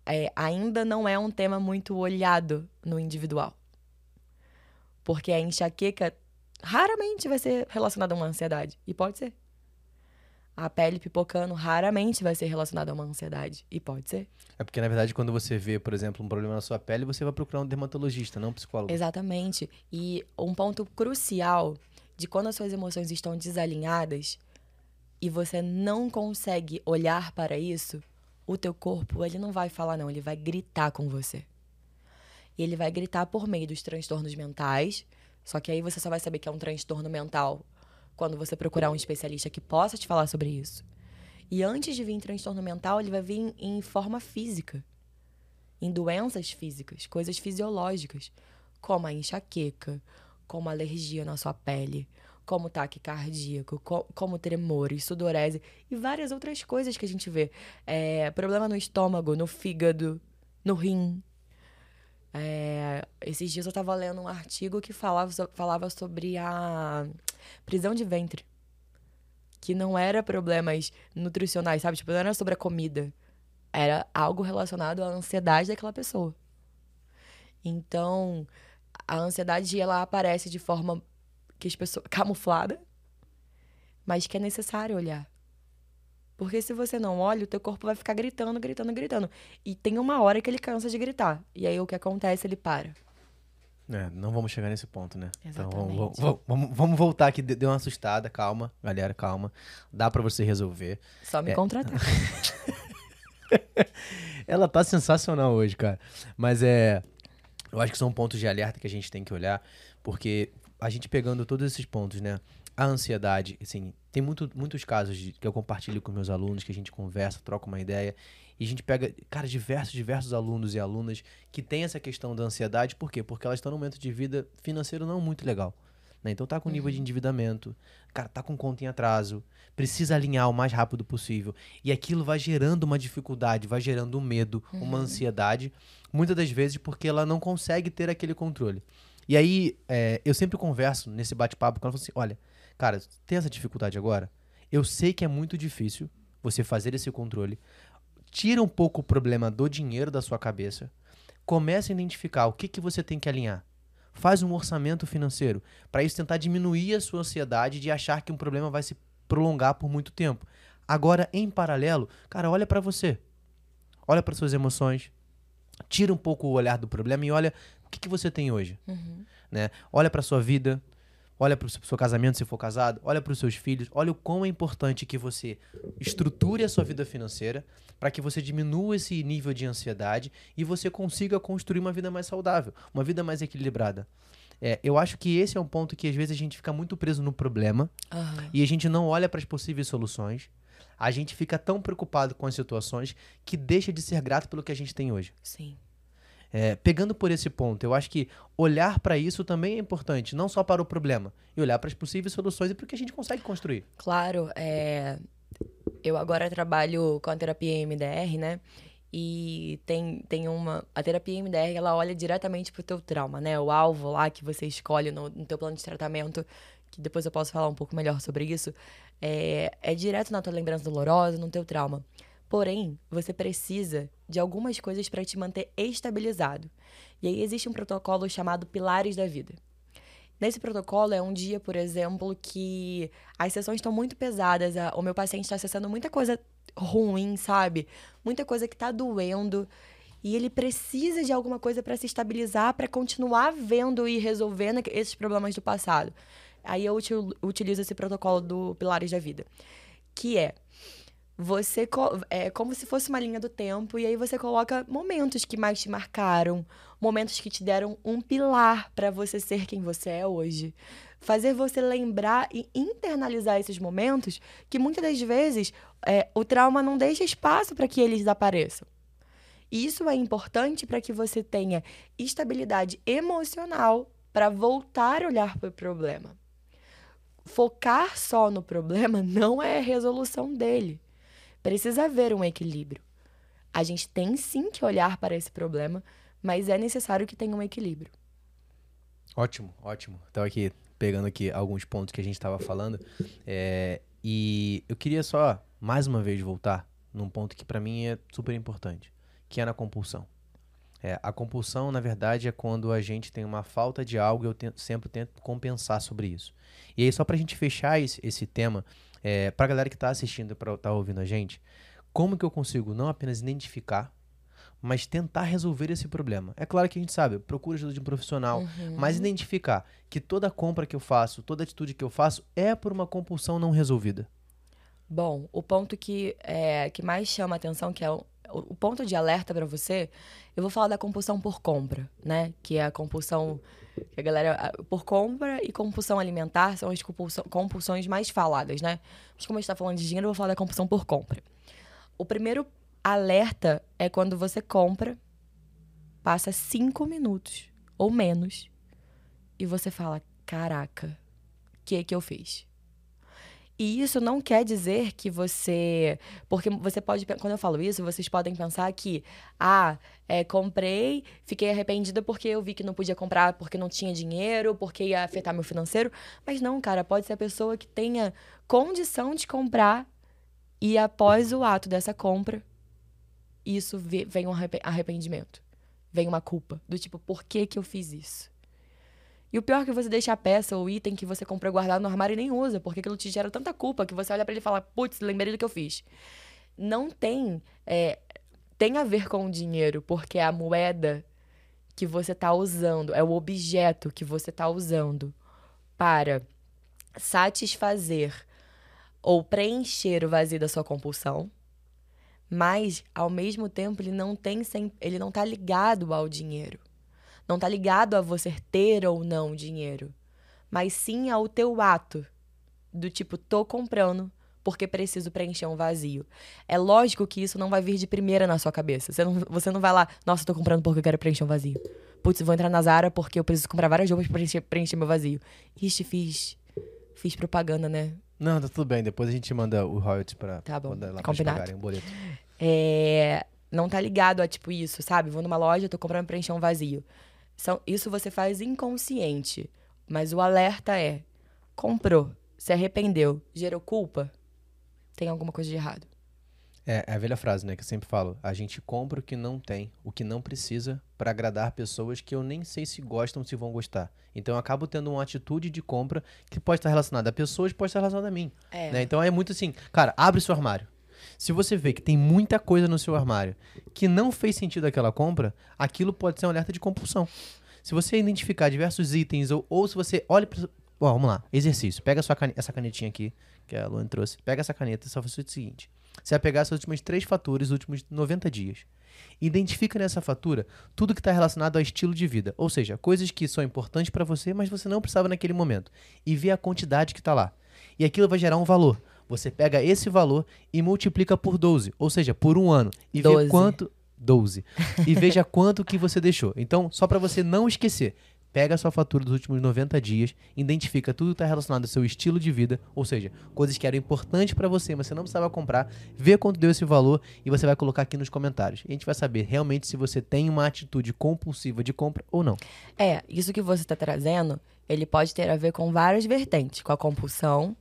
é, ainda não é um tema muito olhado no individual. Porque a enxaqueca raramente vai ser relacionada a uma ansiedade. E pode ser. A pele pipocando raramente vai ser relacionada a uma ansiedade. E pode ser. É porque, na verdade, quando você vê, por exemplo, um problema na sua pele, você vai procurar um dermatologista, não um psicólogo. Exatamente. E um ponto crucial de quando as suas emoções estão desalinhadas e você não consegue olhar para isso, o teu corpo, ele não vai falar não, ele vai gritar com você. E ele vai gritar por meio dos transtornos mentais, só que aí você só vai saber que é um transtorno mental quando você procurar um especialista que possa te falar sobre isso. E antes de vir transtorno mental, ele vai vir em forma física, em doenças físicas, coisas fisiológicas, como a enxaqueca, como a alergia na sua pele, como taque cardíaco, co como tremores, sudorese e várias outras coisas que a gente vê. É, problema no estômago, no fígado, no rim. É, esses dias eu estava lendo um artigo que falava, falava sobre a prisão de ventre. Que não era problemas nutricionais, sabe? Tipo, não era sobre a comida. Era algo relacionado à ansiedade daquela pessoa. Então, a ansiedade ela aparece de forma que as pessoas <laughs> camuflada, mas que é necessário olhar. Porque se você não olha, o teu corpo vai ficar gritando, gritando, gritando. E tem uma hora que ele cansa de gritar. E aí o que acontece? Ele para. É, não vamos chegar nesse ponto, né? Exatamente. Então vamos, vamos, vamos, vamos voltar aqui. Deu uma assustada, calma, galera, calma. Dá para você resolver. Só me é... contratar. <laughs> Ela tá sensacional hoje, cara. Mas é. Eu acho que são pontos de alerta que a gente tem que olhar, porque a gente pegando todos esses pontos, né? A ansiedade, assim, tem muito, muitos casos de, que eu compartilho com meus alunos, que a gente conversa, troca uma ideia, e a gente pega, cara, diversos, diversos alunos e alunas que têm essa questão da ansiedade, por quê? Porque elas estão num momento de vida financeiro não muito legal. Né? Então tá com nível de uhum. endividamento, cara, tá com conta em atraso, precisa alinhar o mais rápido possível. E aquilo vai gerando uma dificuldade, vai gerando um medo, uhum. uma ansiedade, muitas das vezes porque ela não consegue ter aquele controle. E aí, é, eu sempre converso nesse bate-papo com ela, assim, olha, cara, tem essa dificuldade agora? Eu sei que é muito difícil você fazer esse controle. Tira um pouco o problema do dinheiro da sua cabeça. Comece a identificar o que, que você tem que alinhar. Faz um orçamento financeiro. Para isso, tentar diminuir a sua ansiedade de achar que um problema vai se prolongar por muito tempo. Agora, em paralelo, cara, olha para você. Olha para suas emoções. Tira um pouco o olhar do problema e olha o que, que você tem hoje? Uhum. Né? Olha para sua vida, olha para o seu casamento, se for casado, olha para os seus filhos, olha o quão é importante que você estruture a sua vida financeira para que você diminua esse nível de ansiedade e você consiga construir uma vida mais saudável, uma vida mais equilibrada. É, eu acho que esse é um ponto que às vezes a gente fica muito preso no problema uhum. e a gente não olha para as possíveis soluções. A gente fica tão preocupado com as situações que deixa de ser grato pelo que a gente tem hoje. Sim. É, pegando por esse ponto, eu acho que olhar para isso também é importante, não só para o problema, e olhar para as possíveis soluções e para o que a gente consegue construir. Claro, é... eu agora trabalho com a terapia MDR, né? E tem, tem uma. A terapia MDR ela olha diretamente pro teu trauma, né? O alvo lá que você escolhe no, no teu plano de tratamento, que depois eu posso falar um pouco melhor sobre isso, é, é direto na tua lembrança dolorosa, no teu trauma. Porém, você precisa de algumas coisas para te manter estabilizado. E aí existe um protocolo chamado Pilares da Vida. Nesse protocolo é um dia, por exemplo, que as sessões estão muito pesadas, o meu paciente está acessando muita coisa ruim, sabe? Muita coisa que está doendo. E ele precisa de alguma coisa para se estabilizar, para continuar vendo e resolvendo esses problemas do passado. Aí eu utilizo esse protocolo do Pilares da Vida, que é você é como se fosse uma linha do tempo e aí você coloca momentos que mais te marcaram, momentos que te deram um pilar para você ser quem você é hoje. Fazer você lembrar e internalizar esses momentos que muitas das vezes é, o trauma não deixa espaço para que eles desapareçam. Isso é importante para que você tenha estabilidade emocional para voltar a olhar para o problema. Focar só no problema <laughs> não é a resolução dele. Precisa haver um equilíbrio. A gente tem sim que olhar para esse problema, mas é necessário que tenha um equilíbrio. Ótimo, ótimo. Estava aqui pegando aqui alguns pontos que a gente estava falando é, e eu queria só mais uma vez voltar num ponto que para mim é super importante, que é na compulsão. É, a compulsão, na verdade, é quando a gente tem uma falta de algo e eu tento, sempre tento compensar sobre isso. E aí, só para a gente fechar esse, esse tema, é, para a galera que está assistindo, para estar tá ouvindo a gente, como que eu consigo não apenas identificar, mas tentar resolver esse problema? É claro que a gente sabe, procura ajuda de um profissional, uhum. mas identificar que toda compra que eu faço, toda atitude que eu faço é por uma compulsão não resolvida. Bom, o ponto que, é, que mais chama a atenção, que é o, ponto de alerta para você, eu vou falar da compulsão por compra, né? Que é a compulsão que a galera por compra e compulsão alimentar são as compulsões mais faladas, né? Mas como a gente tá falando de dinheiro, eu vou falar da compulsão por compra. O primeiro alerta é quando você compra, passa cinco minutos ou menos e você fala: Caraca, o que que eu fiz? E isso não quer dizer que você. Porque você pode. Quando eu falo isso, vocês podem pensar que, ah, é, comprei, fiquei arrependida porque eu vi que não podia comprar porque não tinha dinheiro, porque ia afetar meu financeiro. Mas não, cara, pode ser a pessoa que tenha condição de comprar e após o ato dessa compra, isso vem um arrependimento. Vem uma culpa. Do tipo, por que, que eu fiz isso? E o pior é que você deixa a peça ou item que você comprou guardado no armário e nem usa, porque aquilo te gera tanta culpa que você olha para ele e fala, putz, lembrei do que eu fiz. Não tem. É, tem a ver com o dinheiro, porque é a moeda que você está usando, é o objeto que você está usando para satisfazer ou preencher o vazio da sua compulsão, mas ao mesmo tempo ele não tem ele não está ligado ao dinheiro. Não está ligado a você ter ou não dinheiro, mas sim ao teu ato do tipo tô comprando porque preciso preencher um vazio. É lógico que isso não vai vir de primeira na sua cabeça. Você não, você não vai lá, nossa, tô comprando porque eu quero preencher um vazio. Putz, vou entrar na Zara porque eu preciso comprar várias roupas pra preencher, preencher meu vazio. Ixi, fiz. Fiz propaganda, né? Não, tá tudo bem. Depois a gente manda o royalties pra tá bom. mandar lá pra pagarem um boleto. É, não tá ligado a tipo isso, sabe? Vou numa loja, tô comprando pra preencher um vazio. São, isso você faz inconsciente. Mas o alerta é: comprou, se arrependeu, gerou culpa, tem alguma coisa de errado. É, é a velha frase, né, que eu sempre falo. A gente compra o que não tem, o que não precisa, para agradar pessoas que eu nem sei se gostam, se vão gostar. Então eu acabo tendo uma atitude de compra que pode estar relacionada a pessoas, pode estar relacionada a mim. É. Né? Então é muito assim, cara, abre seu armário. Se você vê que tem muita coisa no seu armário que não fez sentido aquela compra, aquilo pode ser um alerta de compulsão. Se você identificar diversos itens, ou, ou se você olha para. vamos lá, exercício. Pega cane essa canetinha aqui, que a Luan trouxe. Pega essa caneta e só faz o seguinte: você vai pegar as últimas três faturas, os últimos 90 dias. Identifica nessa fatura tudo que está relacionado ao estilo de vida, ou seja, coisas que são importantes para você, mas você não precisava naquele momento. E vê a quantidade que está lá. E aquilo vai gerar um valor. Você pega esse valor e multiplica por 12, ou seja, por um ano. E 12. vê quanto. 12. E veja <laughs> quanto que você deixou. Então, só para você não esquecer, pega a sua fatura dos últimos 90 dias, identifica tudo que está relacionado ao seu estilo de vida, ou seja, coisas que eram importantes para você, mas você não precisava comprar, vê quanto deu esse valor e você vai colocar aqui nos comentários. E a gente vai saber realmente se você tem uma atitude compulsiva de compra ou não. É, isso que você está trazendo, ele pode ter a ver com várias vertentes, com a compulsão,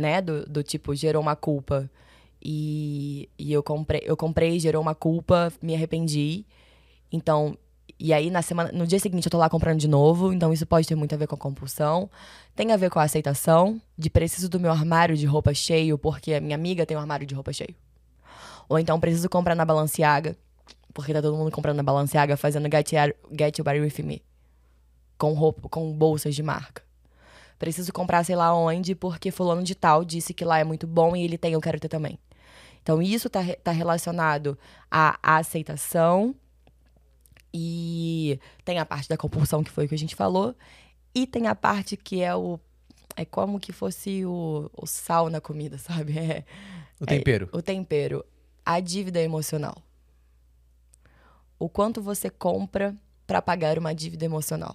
né? Do, do tipo, gerou uma culpa e, e eu comprei, eu comprei, gerou uma culpa, me arrependi. Então, e aí, na semana, no dia seguinte, eu tô lá comprando de novo. Então, isso pode ter muito a ver com a compulsão. Tem a ver com a aceitação de preciso do meu armário de roupa cheio, porque a minha amiga tem um armário de roupa cheio. Ou então, preciso comprar na Balenciaga, porque tá todo mundo comprando na Balenciaga, fazendo Get, get Your Body With Me. Com, roupa, com bolsas de marca. Preciso comprar sei lá onde, porque fulano de tal disse que lá é muito bom e ele tem, eu quero ter também. Então, isso tá, tá relacionado à aceitação e tem a parte da compulsão, que foi o que a gente falou. E tem a parte que é o. É como que fosse o, o sal na comida, <laughs> sabe? É, o tempero. É, o tempero. A dívida emocional. O quanto você compra para pagar uma dívida emocional.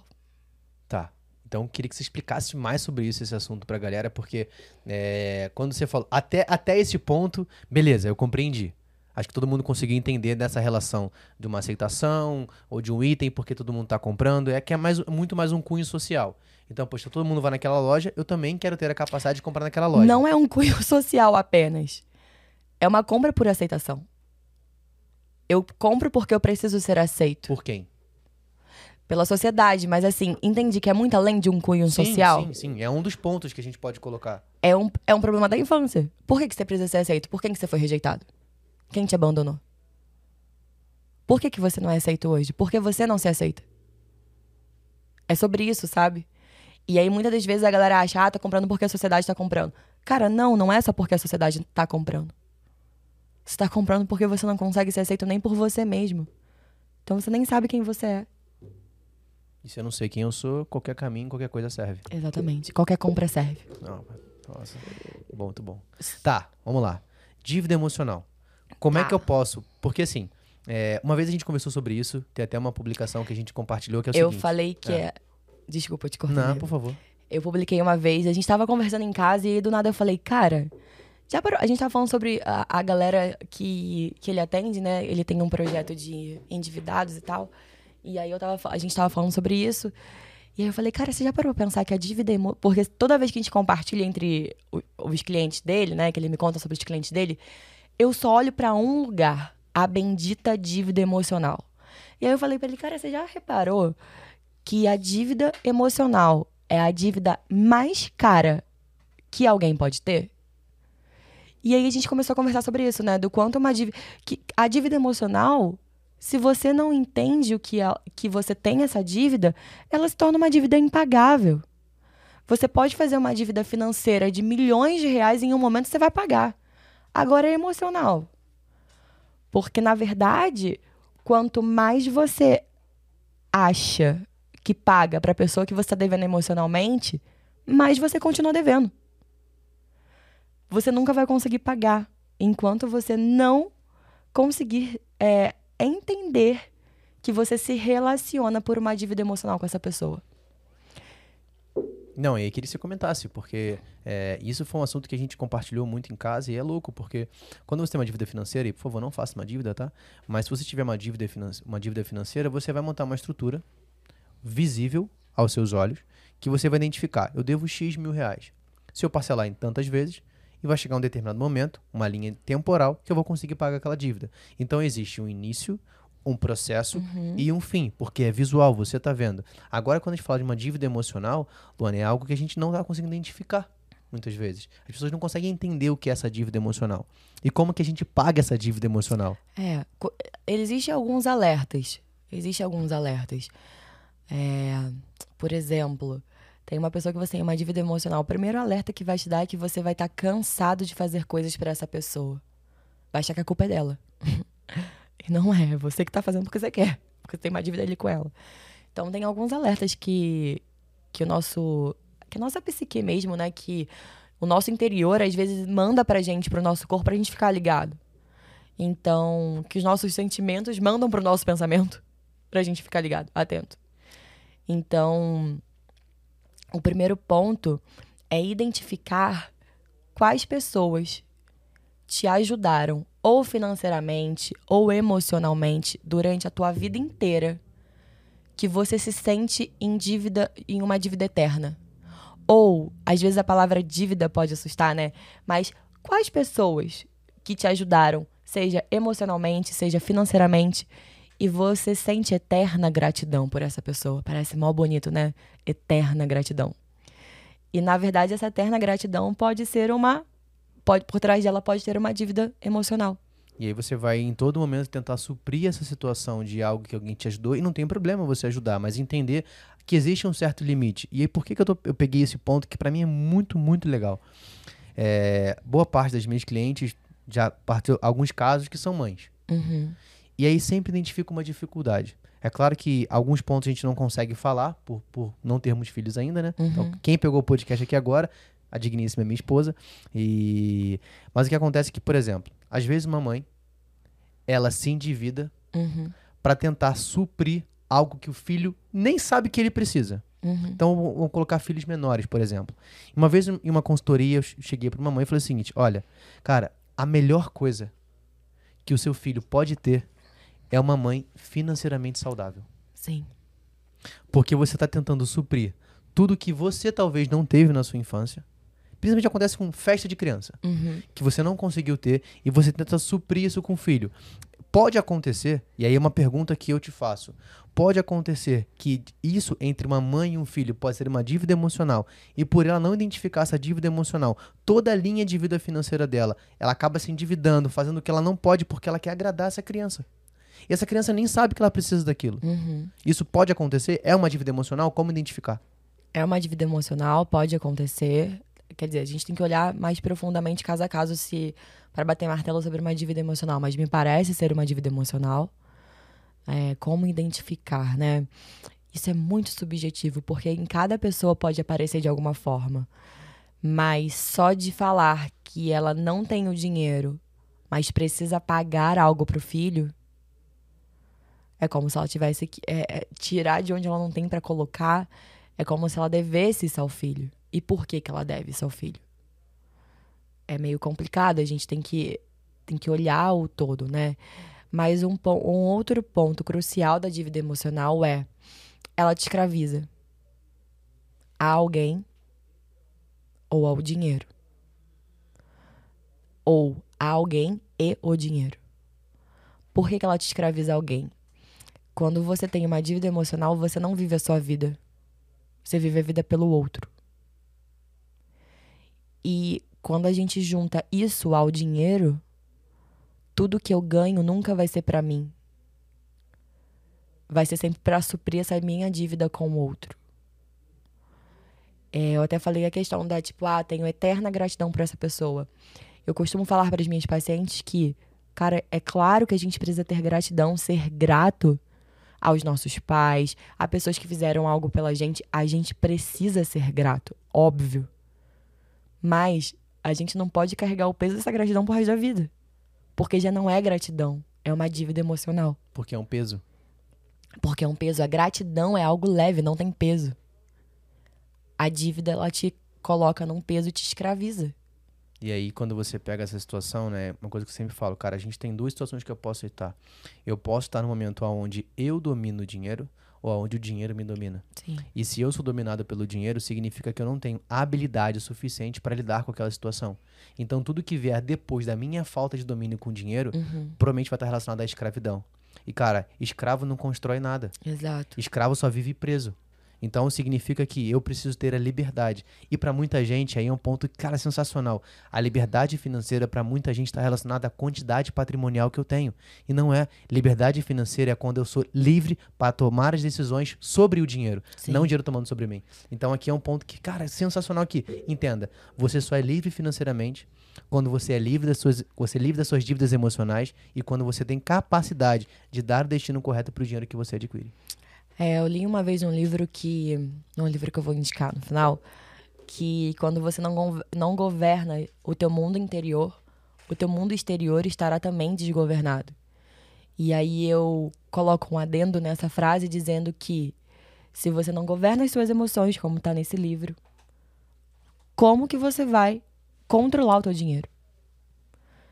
Tá. Então, queria que você explicasse mais sobre isso, esse assunto pra galera, porque é, quando você falou. Até, até esse ponto, beleza, eu compreendi. Acho que todo mundo conseguiu entender dessa relação de uma aceitação ou de um item porque todo mundo está comprando. É que é mais, muito mais um cunho social. Então, poxa, todo mundo vai naquela loja, eu também quero ter a capacidade de comprar naquela loja. Não é um cunho <laughs> social apenas. É uma compra por aceitação. Eu compro porque eu preciso ser aceito. Por quem? Pela sociedade, mas assim, entendi que é muito além de um cunho sim, social. Sim, sim, é um dos pontos que a gente pode colocar. É um, é um problema da infância. Por que, que você precisa ser aceito? Por que, que você foi rejeitado? Quem te abandonou? Por que, que você não é aceito hoje? Por que você não se aceita? É sobre isso, sabe? E aí muitas das vezes a galera acha, ah, tá comprando porque a sociedade tá comprando. Cara, não, não é só porque a sociedade tá comprando. Você tá comprando porque você não consegue ser aceito nem por você mesmo. Então você nem sabe quem você é. E se eu não sei quem eu sou, qualquer caminho, qualquer coisa serve. Exatamente. Qualquer compra serve. Não, nossa. Bom, muito bom. Tá, vamos lá. Dívida emocional. Como é que eu posso? Porque assim, é, uma vez a gente conversou sobre isso, tem até uma publicação que a gente compartilhou que é o eu seguinte. Eu falei que é. é... Desculpa, eu te cortei. Não, por favor. Eu publiquei uma vez, a gente tava conversando em casa e do nada eu falei, cara, já parou? A gente tava falando sobre a, a galera que, que ele atende, né? Ele tem um projeto de endividados e tal. E aí eu tava, a gente tava falando sobre isso. E aí eu falei, cara, você já parou pra pensar que a dívida emo... Porque toda vez que a gente compartilha entre os clientes dele, né? Que ele me conta sobre os clientes dele, eu só olho para um lugar, a bendita dívida emocional. E aí eu falei para ele, cara, você já reparou que a dívida emocional é a dívida mais cara que alguém pode ter? E aí a gente começou a conversar sobre isso, né? Do quanto uma dívida. Que a dívida emocional, se você não entende o que, é, que você tem essa dívida, ela se torna uma dívida impagável. Você pode fazer uma dívida financeira de milhões de reais e em um momento você vai pagar. Agora é emocional. Porque, na verdade, quanto mais você acha que paga para a pessoa que você está devendo emocionalmente, mais você continua devendo. Você nunca vai conseguir pagar enquanto você não conseguir é, entender que você se relaciona por uma dívida emocional com essa pessoa. Não, eu queria que você comentasse, porque é, isso foi um assunto que a gente compartilhou muito em casa e é louco, porque quando você tem uma dívida financeira, e por favor, não faça uma dívida, tá? Mas se você tiver uma dívida, uma dívida financeira, você vai montar uma estrutura visível aos seus olhos, que você vai identificar. Eu devo X mil reais. Se eu parcelar em tantas vezes, e vai chegar um determinado momento, uma linha temporal, que eu vou conseguir pagar aquela dívida. Então existe um início, um processo uhum. e um fim, porque é visual, você está vendo. Agora, quando a gente fala de uma dívida emocional, Luana, é algo que a gente não está conseguindo identificar muitas vezes. As pessoas não conseguem entender o que é essa dívida emocional. E como que a gente paga essa dívida emocional. É, existem alguns alertas. Existem alguns alertas. É, por exemplo, tem uma pessoa que você tem uma dívida emocional. O primeiro alerta que vai te dar é que você vai estar tá cansado de fazer coisas para essa pessoa. Vai achar que a culpa é dela. <laughs> E não é, é você que tá fazendo porque você quer, porque você tem uma dívida ali com ela. Então tem alguns alertas que que o nosso que a nossa psique mesmo, né, que o nosso interior às vezes manda pra gente, pro nosso corpo pra gente ficar ligado. Então, que os nossos sentimentos mandam pro nosso pensamento pra gente ficar ligado, atento. Então, o primeiro ponto é identificar quais pessoas te ajudaram ou financeiramente ou emocionalmente durante a tua vida inteira que você se sente em dívida em uma dívida eterna. Ou, às vezes a palavra dívida pode assustar, né? Mas quais pessoas que te ajudaram, seja emocionalmente, seja financeiramente, e você sente eterna gratidão por essa pessoa. Parece mal bonito, né? Eterna gratidão. E na verdade essa eterna gratidão pode ser uma pode por trás dela pode ter uma dívida emocional. E aí você vai em todo momento tentar suprir essa situação de algo que alguém te ajudou e não tem problema você ajudar, mas entender que existe um certo limite. E aí por que, que eu, tô, eu peguei esse ponto que para mim é muito, muito legal? É, boa parte das minhas clientes já partiu alguns casos que são mães. Uhum. E aí sempre identifica uma dificuldade. É claro que alguns pontos a gente não consegue falar por, por não termos filhos ainda, né? Uhum. Então, quem pegou o podcast aqui agora, a digníssima é minha esposa. E... Mas o que acontece é que, por exemplo, às vezes uma mãe, ela se endivida Uhum. para tentar suprir algo que o filho nem sabe que ele precisa. Uhum. Então, vamos colocar filhos menores, por exemplo. Uma vez em uma consultoria, eu cheguei para uma mãe e falei o seguinte: olha, cara, a melhor coisa que o seu filho pode ter é uma mãe financeiramente saudável. Sim. Porque você está tentando suprir tudo que você talvez não teve na sua infância. Principalmente acontece com festa de criança, Uhum. que você não conseguiu ter e você tenta suprir isso com o filho. Pode acontecer, e aí é uma pergunta que eu te faço. Pode acontecer que isso entre uma mãe e um filho pode ser uma dívida emocional e por ela não identificar essa dívida emocional, toda a linha de vida financeira dela, ela acaba se endividando, fazendo o que ela não pode porque ela quer agradar essa criança. E essa criança nem sabe que ela precisa daquilo. Uhum. Isso pode acontecer? É uma dívida emocional? Como identificar? É uma dívida emocional, pode acontecer. Quer dizer, a gente tem que olhar mais profundamente caso a caso se para bater martelo sobre uma dívida emocional, mas me parece ser uma dívida emocional. É, como identificar, né? Isso é muito subjetivo, porque em cada pessoa pode aparecer de alguma forma. Mas só de falar que ela não tem o dinheiro, mas precisa pagar algo pro filho, é como se ela tivesse que é, é, tirar de onde ela não tem para colocar. É como se ela devesse isso ao filho. E por que, que ela deve isso ao filho? É meio complicado, a gente tem que, tem que olhar o todo, né? Mas um, um outro ponto crucial da dívida emocional é ela te escraviza a alguém ou ao dinheiro. Ou a alguém e o dinheiro. Por que, que ela te escraviza a alguém? Quando você tem uma dívida emocional, você não vive a sua vida. Você vive a vida pelo outro. E quando a gente junta isso ao dinheiro, tudo que eu ganho nunca vai ser pra mim. Vai ser sempre pra suprir essa minha dívida com o outro. É, eu até falei a questão da tipo, ah, tenho eterna gratidão por essa pessoa. Eu costumo falar para as minhas pacientes que, cara, é claro que a gente precisa ter gratidão, ser grato aos nossos pais, a pessoas que fizeram algo pela gente. A gente precisa ser grato, óbvio. Mas a gente não pode carregar o peso dessa gratidão pro resto da vida. Porque já não é gratidão, é uma dívida emocional. Porque é um peso. Porque é um peso. A gratidão é algo leve, não tem peso. A dívida, ela te coloca num peso e te escraviza. E aí, quando você pega essa situação, né? Uma coisa que eu sempre falo, cara, a gente tem duas situações que eu posso estar. Eu posso estar no momento onde eu domino o dinheiro ou onde o dinheiro me domina. Sim. E se eu sou dominado pelo dinheiro, significa que eu não tenho habilidade suficiente para lidar com aquela situação. Então, tudo que vier depois da minha falta de domínio com o dinheiro, Uhum. provavelmente vai estar relacionado à escravidão. E, cara, escravo não constrói nada. Exato. Escravo só vive preso. Então significa que eu preciso ter a liberdade. E para muita gente aí é um ponto, cara, sensacional. A liberdade financeira para muita gente está relacionada à quantidade patrimonial que eu tenho. E não é. Liberdade financeira é quando eu sou livre para tomar as decisões sobre o dinheiro, Sim. não o dinheiro tomando sobre mim. Então aqui é um ponto que, cara, é sensacional aqui. Entenda, você só é livre financeiramente quando você é livre das suas, você é livre das suas dívidas emocionais e quando você tem capacidade de dar o destino correto para o dinheiro que você adquire. É, eu li uma vez um livro que. Um livro que eu vou indicar no final. Que quando você não, não governa o teu mundo interior, o teu mundo exterior estará também desgovernado. E aí eu coloco um adendo nessa frase dizendo que se você não governa as suas emoções, como tá nesse livro, como que você vai controlar o teu dinheiro?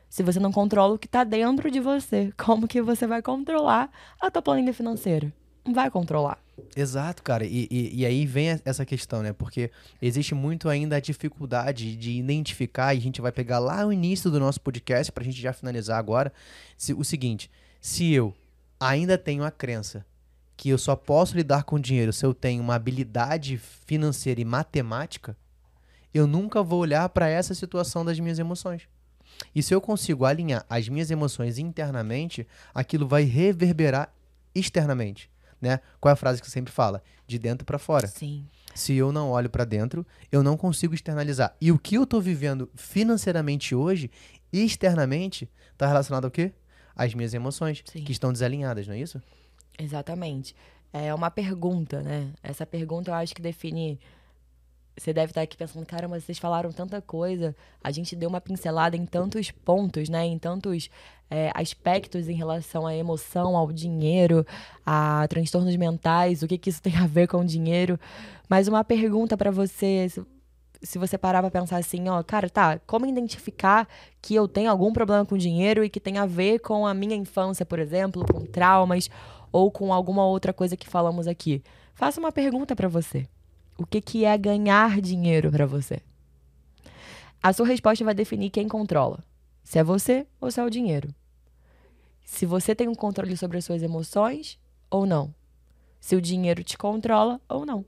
Se você não controla o que tá dentro de você, como que você vai controlar a tua planilha financeira? Não vai controlar. Exato, cara. E, e, e aí vem essa questão, né? Porque existe muito ainda a dificuldade de identificar, e a gente vai pegar lá o início do nosso podcast, pra gente já finalizar agora, se- o seguinte: se eu ainda tenho a crença que eu só posso lidar com dinheiro se eu tenho uma habilidade financeira e matemática, eu nunca vou olhar para essa situação das minhas emoções. E se eu consigo alinhar as minhas emoções internamente, aquilo vai reverberar externamente, né? Qual é a frase que você sempre fala? De dentro para fora. Sim. Se eu não olho para dentro, eu não consigo externalizar. E o que eu tô vivendo financeiramente hoje, externamente, tá relacionado ao quê? Às minhas emoções, Sim. que estão desalinhadas, não é isso? Exatamente. É uma pergunta, né? Essa pergunta eu acho que define. Você deve estar aqui pensando, cara, mas vocês falaram tanta coisa. A gente deu uma pincelada em tantos pontos, né? Em tantos é, aspectos em relação à emoção, ao dinheiro, a transtornos mentais, o que, que isso tem a ver com o dinheiro. Mas uma pergunta para você, se, você parar pra pensar assim, ó, cara, tá, como identificar que eu tenho algum problema com dinheiro e que tem a ver com a minha infância, por exemplo, com traumas ou com alguma outra coisa que falamos aqui? Faça uma pergunta para você. O que, que é ganhar dinheiro para você? A sua resposta vai definir quem controla. Se é você ou se é o dinheiro. Se você tem um controle sobre as suas emoções ou não. Se o dinheiro te controla ou não.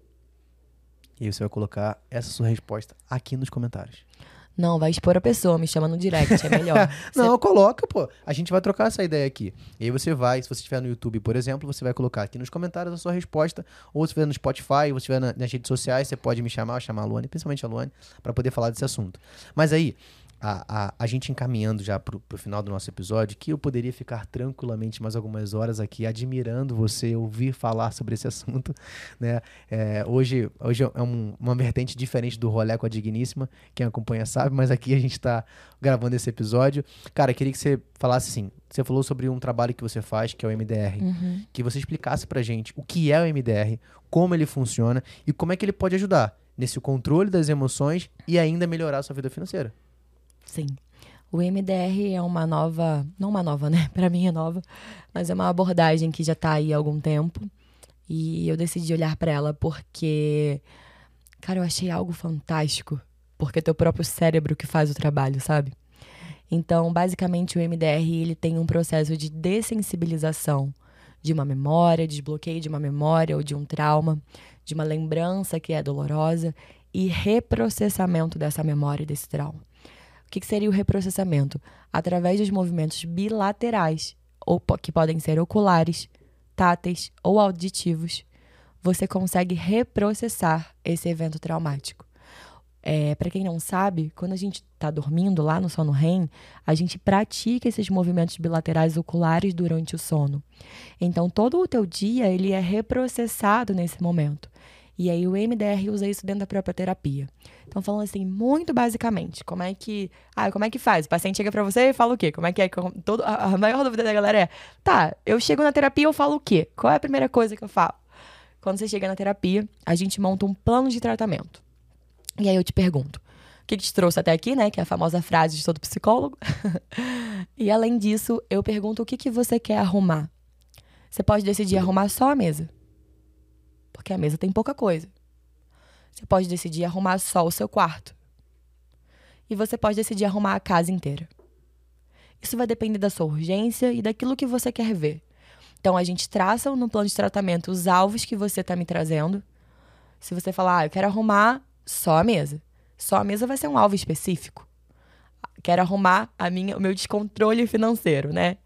E aí você vai colocar essa sua resposta aqui nos comentários. Não, vai expor a pessoa, me chama no direct, é melhor. <laughs> Você- Não, coloca, pô. A gente vai trocar essa ideia aqui. E aí você vai, se você estiver no YouTube, por exemplo, você vai colocar aqui nos comentários a sua resposta. Ou se estiver no Spotify, ou se estiver na- nas redes sociais, você pode me chamar, chamar a Luane, principalmente a Luane, para poder falar desse assunto. Mas aí, a, a, a gente encaminhando já pro, pro final do nosso episódio, que eu poderia ficar tranquilamente mais algumas horas aqui admirando você ouvir falar sobre esse <laughs> assunto, né? É, hoje, hoje é um- uma vertente diferente do rolê com a Digníssima, quem acompanha sabe, mas aqui a gente tá gravando esse episódio. Cara, queria que você falasse assim, você falou sobre um trabalho que você faz, que é o MDR, Uhum. que você explicasse pra gente o que é o MDR, como ele funciona e como é que ele pode ajudar nesse controle das emoções e ainda melhorar a sua vida financeira. Sim. O MDR é uma nova, não uma nova, né? <laughs> Pra mim é nova, mas é uma abordagem que já tá aí há algum tempo. E eu decidi olhar pra ela porque cara, eu achei algo fantástico, porque é teu próprio cérebro que faz o trabalho, sabe? Então, basicamente o MDR, ele tem um processo de dessensibilização de uma memória, desbloqueio de uma memória ou de um trauma, de uma lembrança que é dolorosa e reprocessamento dessa memória e desse trauma. O que, seria o reprocessamento? Através dos movimentos bilaterais, ou que podem ser oculares, táteis ou auditivos, você consegue reprocessar esse evento traumático. É, para quem não sabe, quando a gente está dormindo lá no sono REM, a gente pratica esses movimentos bilaterais oculares durante o sono. Então, todo o teu dia ele é reprocessado nesse momento. E aí o MDR usa isso dentro da própria terapia. Então, falando assim, muito basicamente, como é que. Ah, como é que faz? O paciente chega pra você e fala o quê? Como é que é? Todo, a maior dúvida da galera é: tá, eu chego na terapia eu falo o quê? Qual é a primeira coisa que eu falo? Quando você chega na terapia, a gente monta um plano de tratamento. E aí eu te pergunto: o que te trouxe até aqui, né? Que é a famosa frase de todo psicólogo. <laughs> e além disso, eu pergunto o que, que você quer arrumar. Você pode decidir arrumar só a mesa. Porque a mesa tem pouca coisa. Você pode decidir arrumar só o seu quarto. E você pode decidir arrumar a casa inteira. Isso vai depender da sua urgência e daquilo que você quer ver. Então a gente traça no plano de tratamento os alvos que você está me trazendo. Se você falar, ah, eu quero arrumar só a mesa. Só a mesa vai ser um alvo específico. Quero arrumar a minha, o meu descontrole financeiro, né?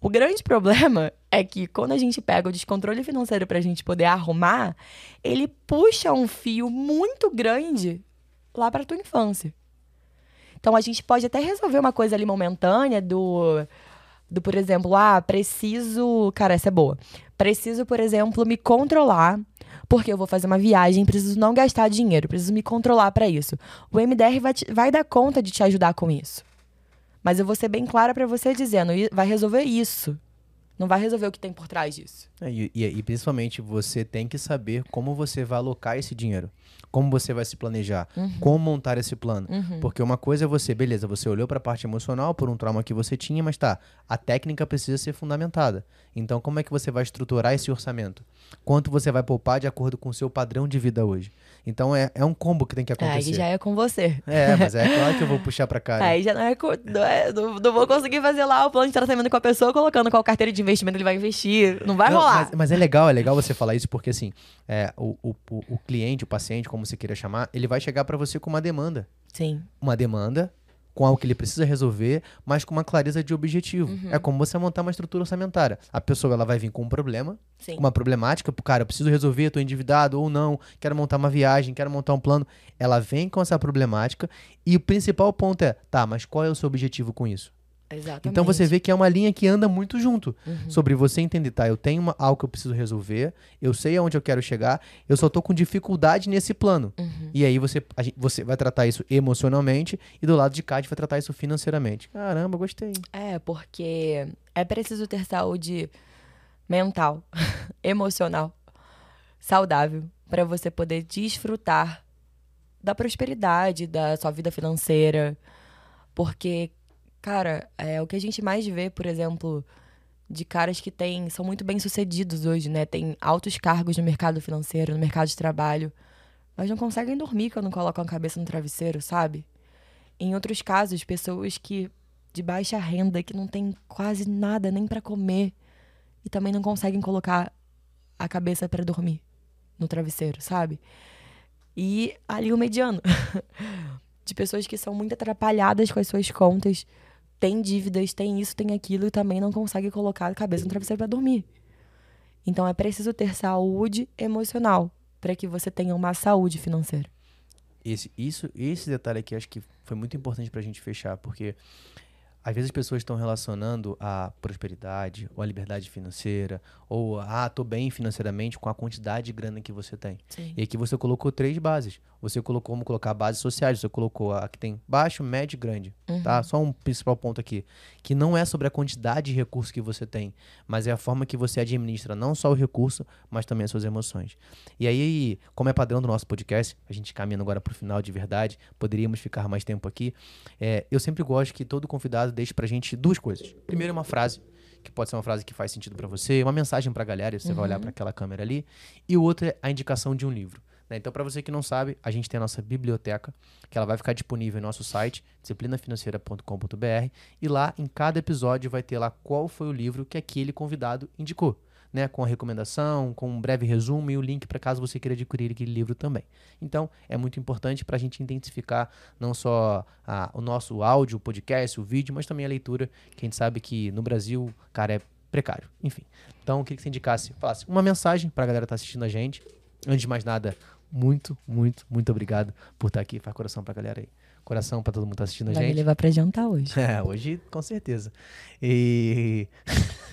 O grande problema é que quando a gente pega o descontrole financeiro pra gente poder arrumar, ele puxa um fio muito grande lá pra tua infância. Então a gente pode até resolver uma coisa ali momentânea do do por exemplo, ah, preciso, cara, essa é boa. Preciso, por exemplo, me controlar porque eu vou fazer uma viagem, preciso não gastar dinheiro, preciso me controlar pra isso. O MDR vai, te- vai dar conta de te ajudar com isso. Mas eu vou ser bem clara pra você dizendo, "I- vai resolver isso. Não vai resolver o que tem por trás disso. É, e, e, e principalmente você tem que saber como você vai alocar esse dinheiro. Como você vai se planejar, Uhum. como montar esse plano. Uhum. Porque uma coisa é você, beleza, você olhou para a parte emocional por um trauma que você tinha, mas tá, a técnica precisa ser fundamentada. Então, como é que você vai estruturar esse orçamento? Quanto você vai poupar de acordo com o seu padrão de vida hoje? Então, é, é um combo que tem que Aí acontecer. já é com você. É, mas é claro que eu vou puxar pra cá. Aí já não é, não é- não, não vou conseguir fazer lá o plano de tratamento com a pessoa, colocando qual carteira de investimento ele vai investir. Não vai Não, rolar. Mas, mas é legal, é legal você falar isso porque assim, é, o, o, o cliente, o paciente, como você queira chamar, ele vai chegar pra você com uma demanda. Sim. Uma demanda com algo que ele precisa resolver, mas com uma clareza de objetivo. Uhum. É como você montar uma estrutura orçamentária. A pessoa ela vai vir com um problema, Sim. com uma problemática, cara, eu preciso resolver, tô endividado ou não, quero montar uma viagem, quero montar um plano. Ela vem com essa problemática e o principal ponto é, tá, mas qual é o seu objetivo com isso? Exatamente. Então você vê que é uma linha que anda muito junto. Uhum. Sobre você entender, tá? Eu tenho uma- algo que eu preciso resolver, eu sei aonde eu quero chegar, eu só tô com dificuldade nesse plano. Uhum. E aí você, a você vai tratar isso emocionalmente e do lado de cá a gente vai tratar isso financeiramente. Caramba, gostei. É, porque é preciso ter saúde mental, <laughs> emocional, saudável, para você poder desfrutar da prosperidade, da sua vida financeira. Porque, cara, é o que a gente mais vê, por exemplo, de caras que têm, são muito bem sucedidos hoje, né? Tem altos cargos no mercado financeiro, no mercado de trabalho, mas não conseguem dormir quando colocam a cabeça no travesseiro, sabe? Em outros casos, pessoas que de baixa renda, que não tem quase nada nem para comer e também não conseguem colocar a cabeça para dormir no travesseiro, sabe? E ali o mediano <laughs> de pessoas que são muito atrapalhadas com as suas contas, tem dívidas, tem isso, tem aquilo e também não conseguem colocar a cabeça no travesseiro para dormir. Então é preciso ter saúde emocional para que você tenha uma saúde financeira. Esse, isso, esse detalhe aqui acho que foi muito importante pra gente fechar, porque às vezes as pessoas estão relacionando a prosperidade, ou a liberdade financeira, ou ah, tô bem financeiramente com a quantidade de grana que você tem. Sim. E aqui você colocou três bases. Você colocou como colocar bases sociais, você colocou a que tem baixo, médio e grande, tá? Só um principal ponto aqui, que não é sobre a quantidade de recursos que você tem, mas é a forma que você administra não só o recurso, mas também as suas emoções. E aí, como é padrão do nosso podcast, a gente caminhando agora pro final de verdade, poderíamos ficar mais tempo aqui. É, eu sempre gosto que todo convidado deixe pra gente duas coisas. Primeiro, uma frase que pode ser uma frase que faz sentido pra você, uma mensagem pra galera, você vai olhar pra aquela câmera ali, e o outro é a indicação de um livro. né? Então, para você que não sabe, a gente tem a nossa biblioteca, que ela vai ficar disponível em nosso site, disciplinafinanceira.com.br, e lá em cada episódio vai ter lá qual foi o livro que aquele convidado indicou, né? Com a recomendação, com um breve resumo e o link para caso você queira adquirir aquele livro também. Então, é muito importante para a gente identificar não só a- o nosso áudio, o podcast, o vídeo, mas também a leitura, que a gente sabe que no Brasil, cara, é precário. Enfim. Então, eu queria que você indicasse, falasse uma mensagem para a galera que tá assistindo a gente. Antes de mais nada, muito, muito, muito obrigado por estar aqui. Faz coração pra galera aí. Coração pra todo mundo que tá assistindo a Vai me gente. levar para jantar hoje. <laughs> É, hoje com certeza. E. <laughs>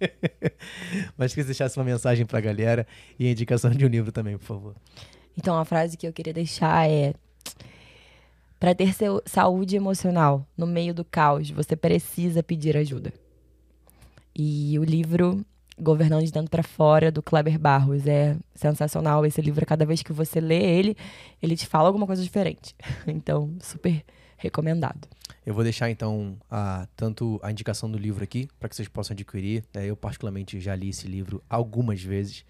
<laughs> Mas que você deixasse uma mensagem pra galera e a indicação de um livro também, por favor. Então, a frase que eu queria deixar é: para ter saúde emocional no meio do caos, você precisa pedir ajuda. E o livro Governando de Dentro para Fora, do Kleber Barros, é sensacional. Esse livro, cada vez que você lê ele, ele te fala alguma coisa diferente. <laughs> Então, super recomendado. Eu vou deixar então a, tanto a indicação do livro aqui para que vocês possam adquirir. né? Eu particularmente já li esse livro algumas vezes,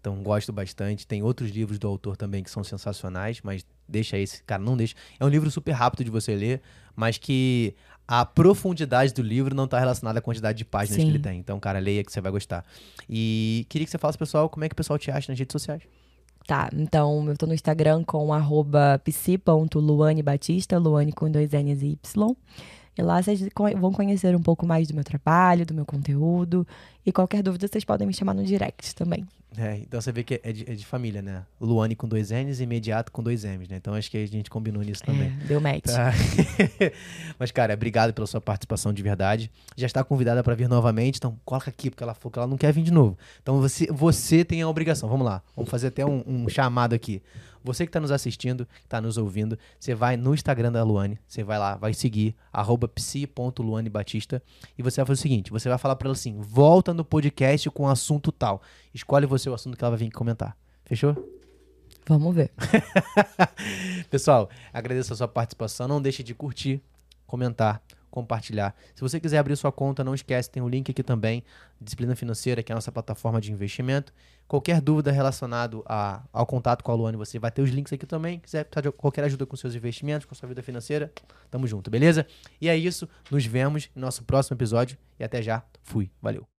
então gosto bastante. Tem outros livros do autor também que são sensacionais, mas deixa esse, cara, não deixa. É um livro super rápido de você ler, mas que a profundidade do livro não está relacionada à quantidade de páginas Sim. que ele tem. Então, cara, leia que você vai gostar. E queria que você falasse, pessoal, como é que o pessoal te acha nas redes sociais. Tá, então eu tô no Instagram com psi.luanebatista, Luane com dois N's e Y. E lá vocês vão conhecer um pouco mais do meu trabalho, do meu conteúdo. E qualquer dúvida, vocês podem me chamar no direct também. É, então você vê que é de, é de família, né? Luane com dois N's e imediato com dois M's, né? Então acho que a gente combinou nisso também. É, deu match. Tá. <laughs> Mas, cara, obrigado pela sua participação de verdade. Já está convidada para vir novamente, então coloca aqui, porque ela falou que ela não quer vir de novo. Então você, você tem a obrigação. Vamos lá, vamos fazer até um, um chamado aqui. Você que está nos assistindo, está nos ouvindo, você vai no Instagram da Luane, você vai lá, vai seguir, arroba psi.luanebatista, e você vai fazer o seguinte, você vai falar para ela assim, volta no podcast com o assunto tal. Escolhe você o assunto que ela vai vir comentar. Fechou? Vamos ver. <laughs> Pessoal, agradeço a sua participação. Não deixe de curtir, comentar, compartilhar. Se você quiser abrir sua conta, não esquece, tem o um link aqui também, Disciplina Financeira, que é a nossa plataforma de investimento. Qualquer dúvida relacionada ao contato com a Luane, você vai ter os links aqui também. Quiser precisar de qualquer ajuda com seus investimentos, com sua vida financeira, tamo junto, beleza? E é isso, nos vemos no nosso próximo episódio e até já. Fui, valeu.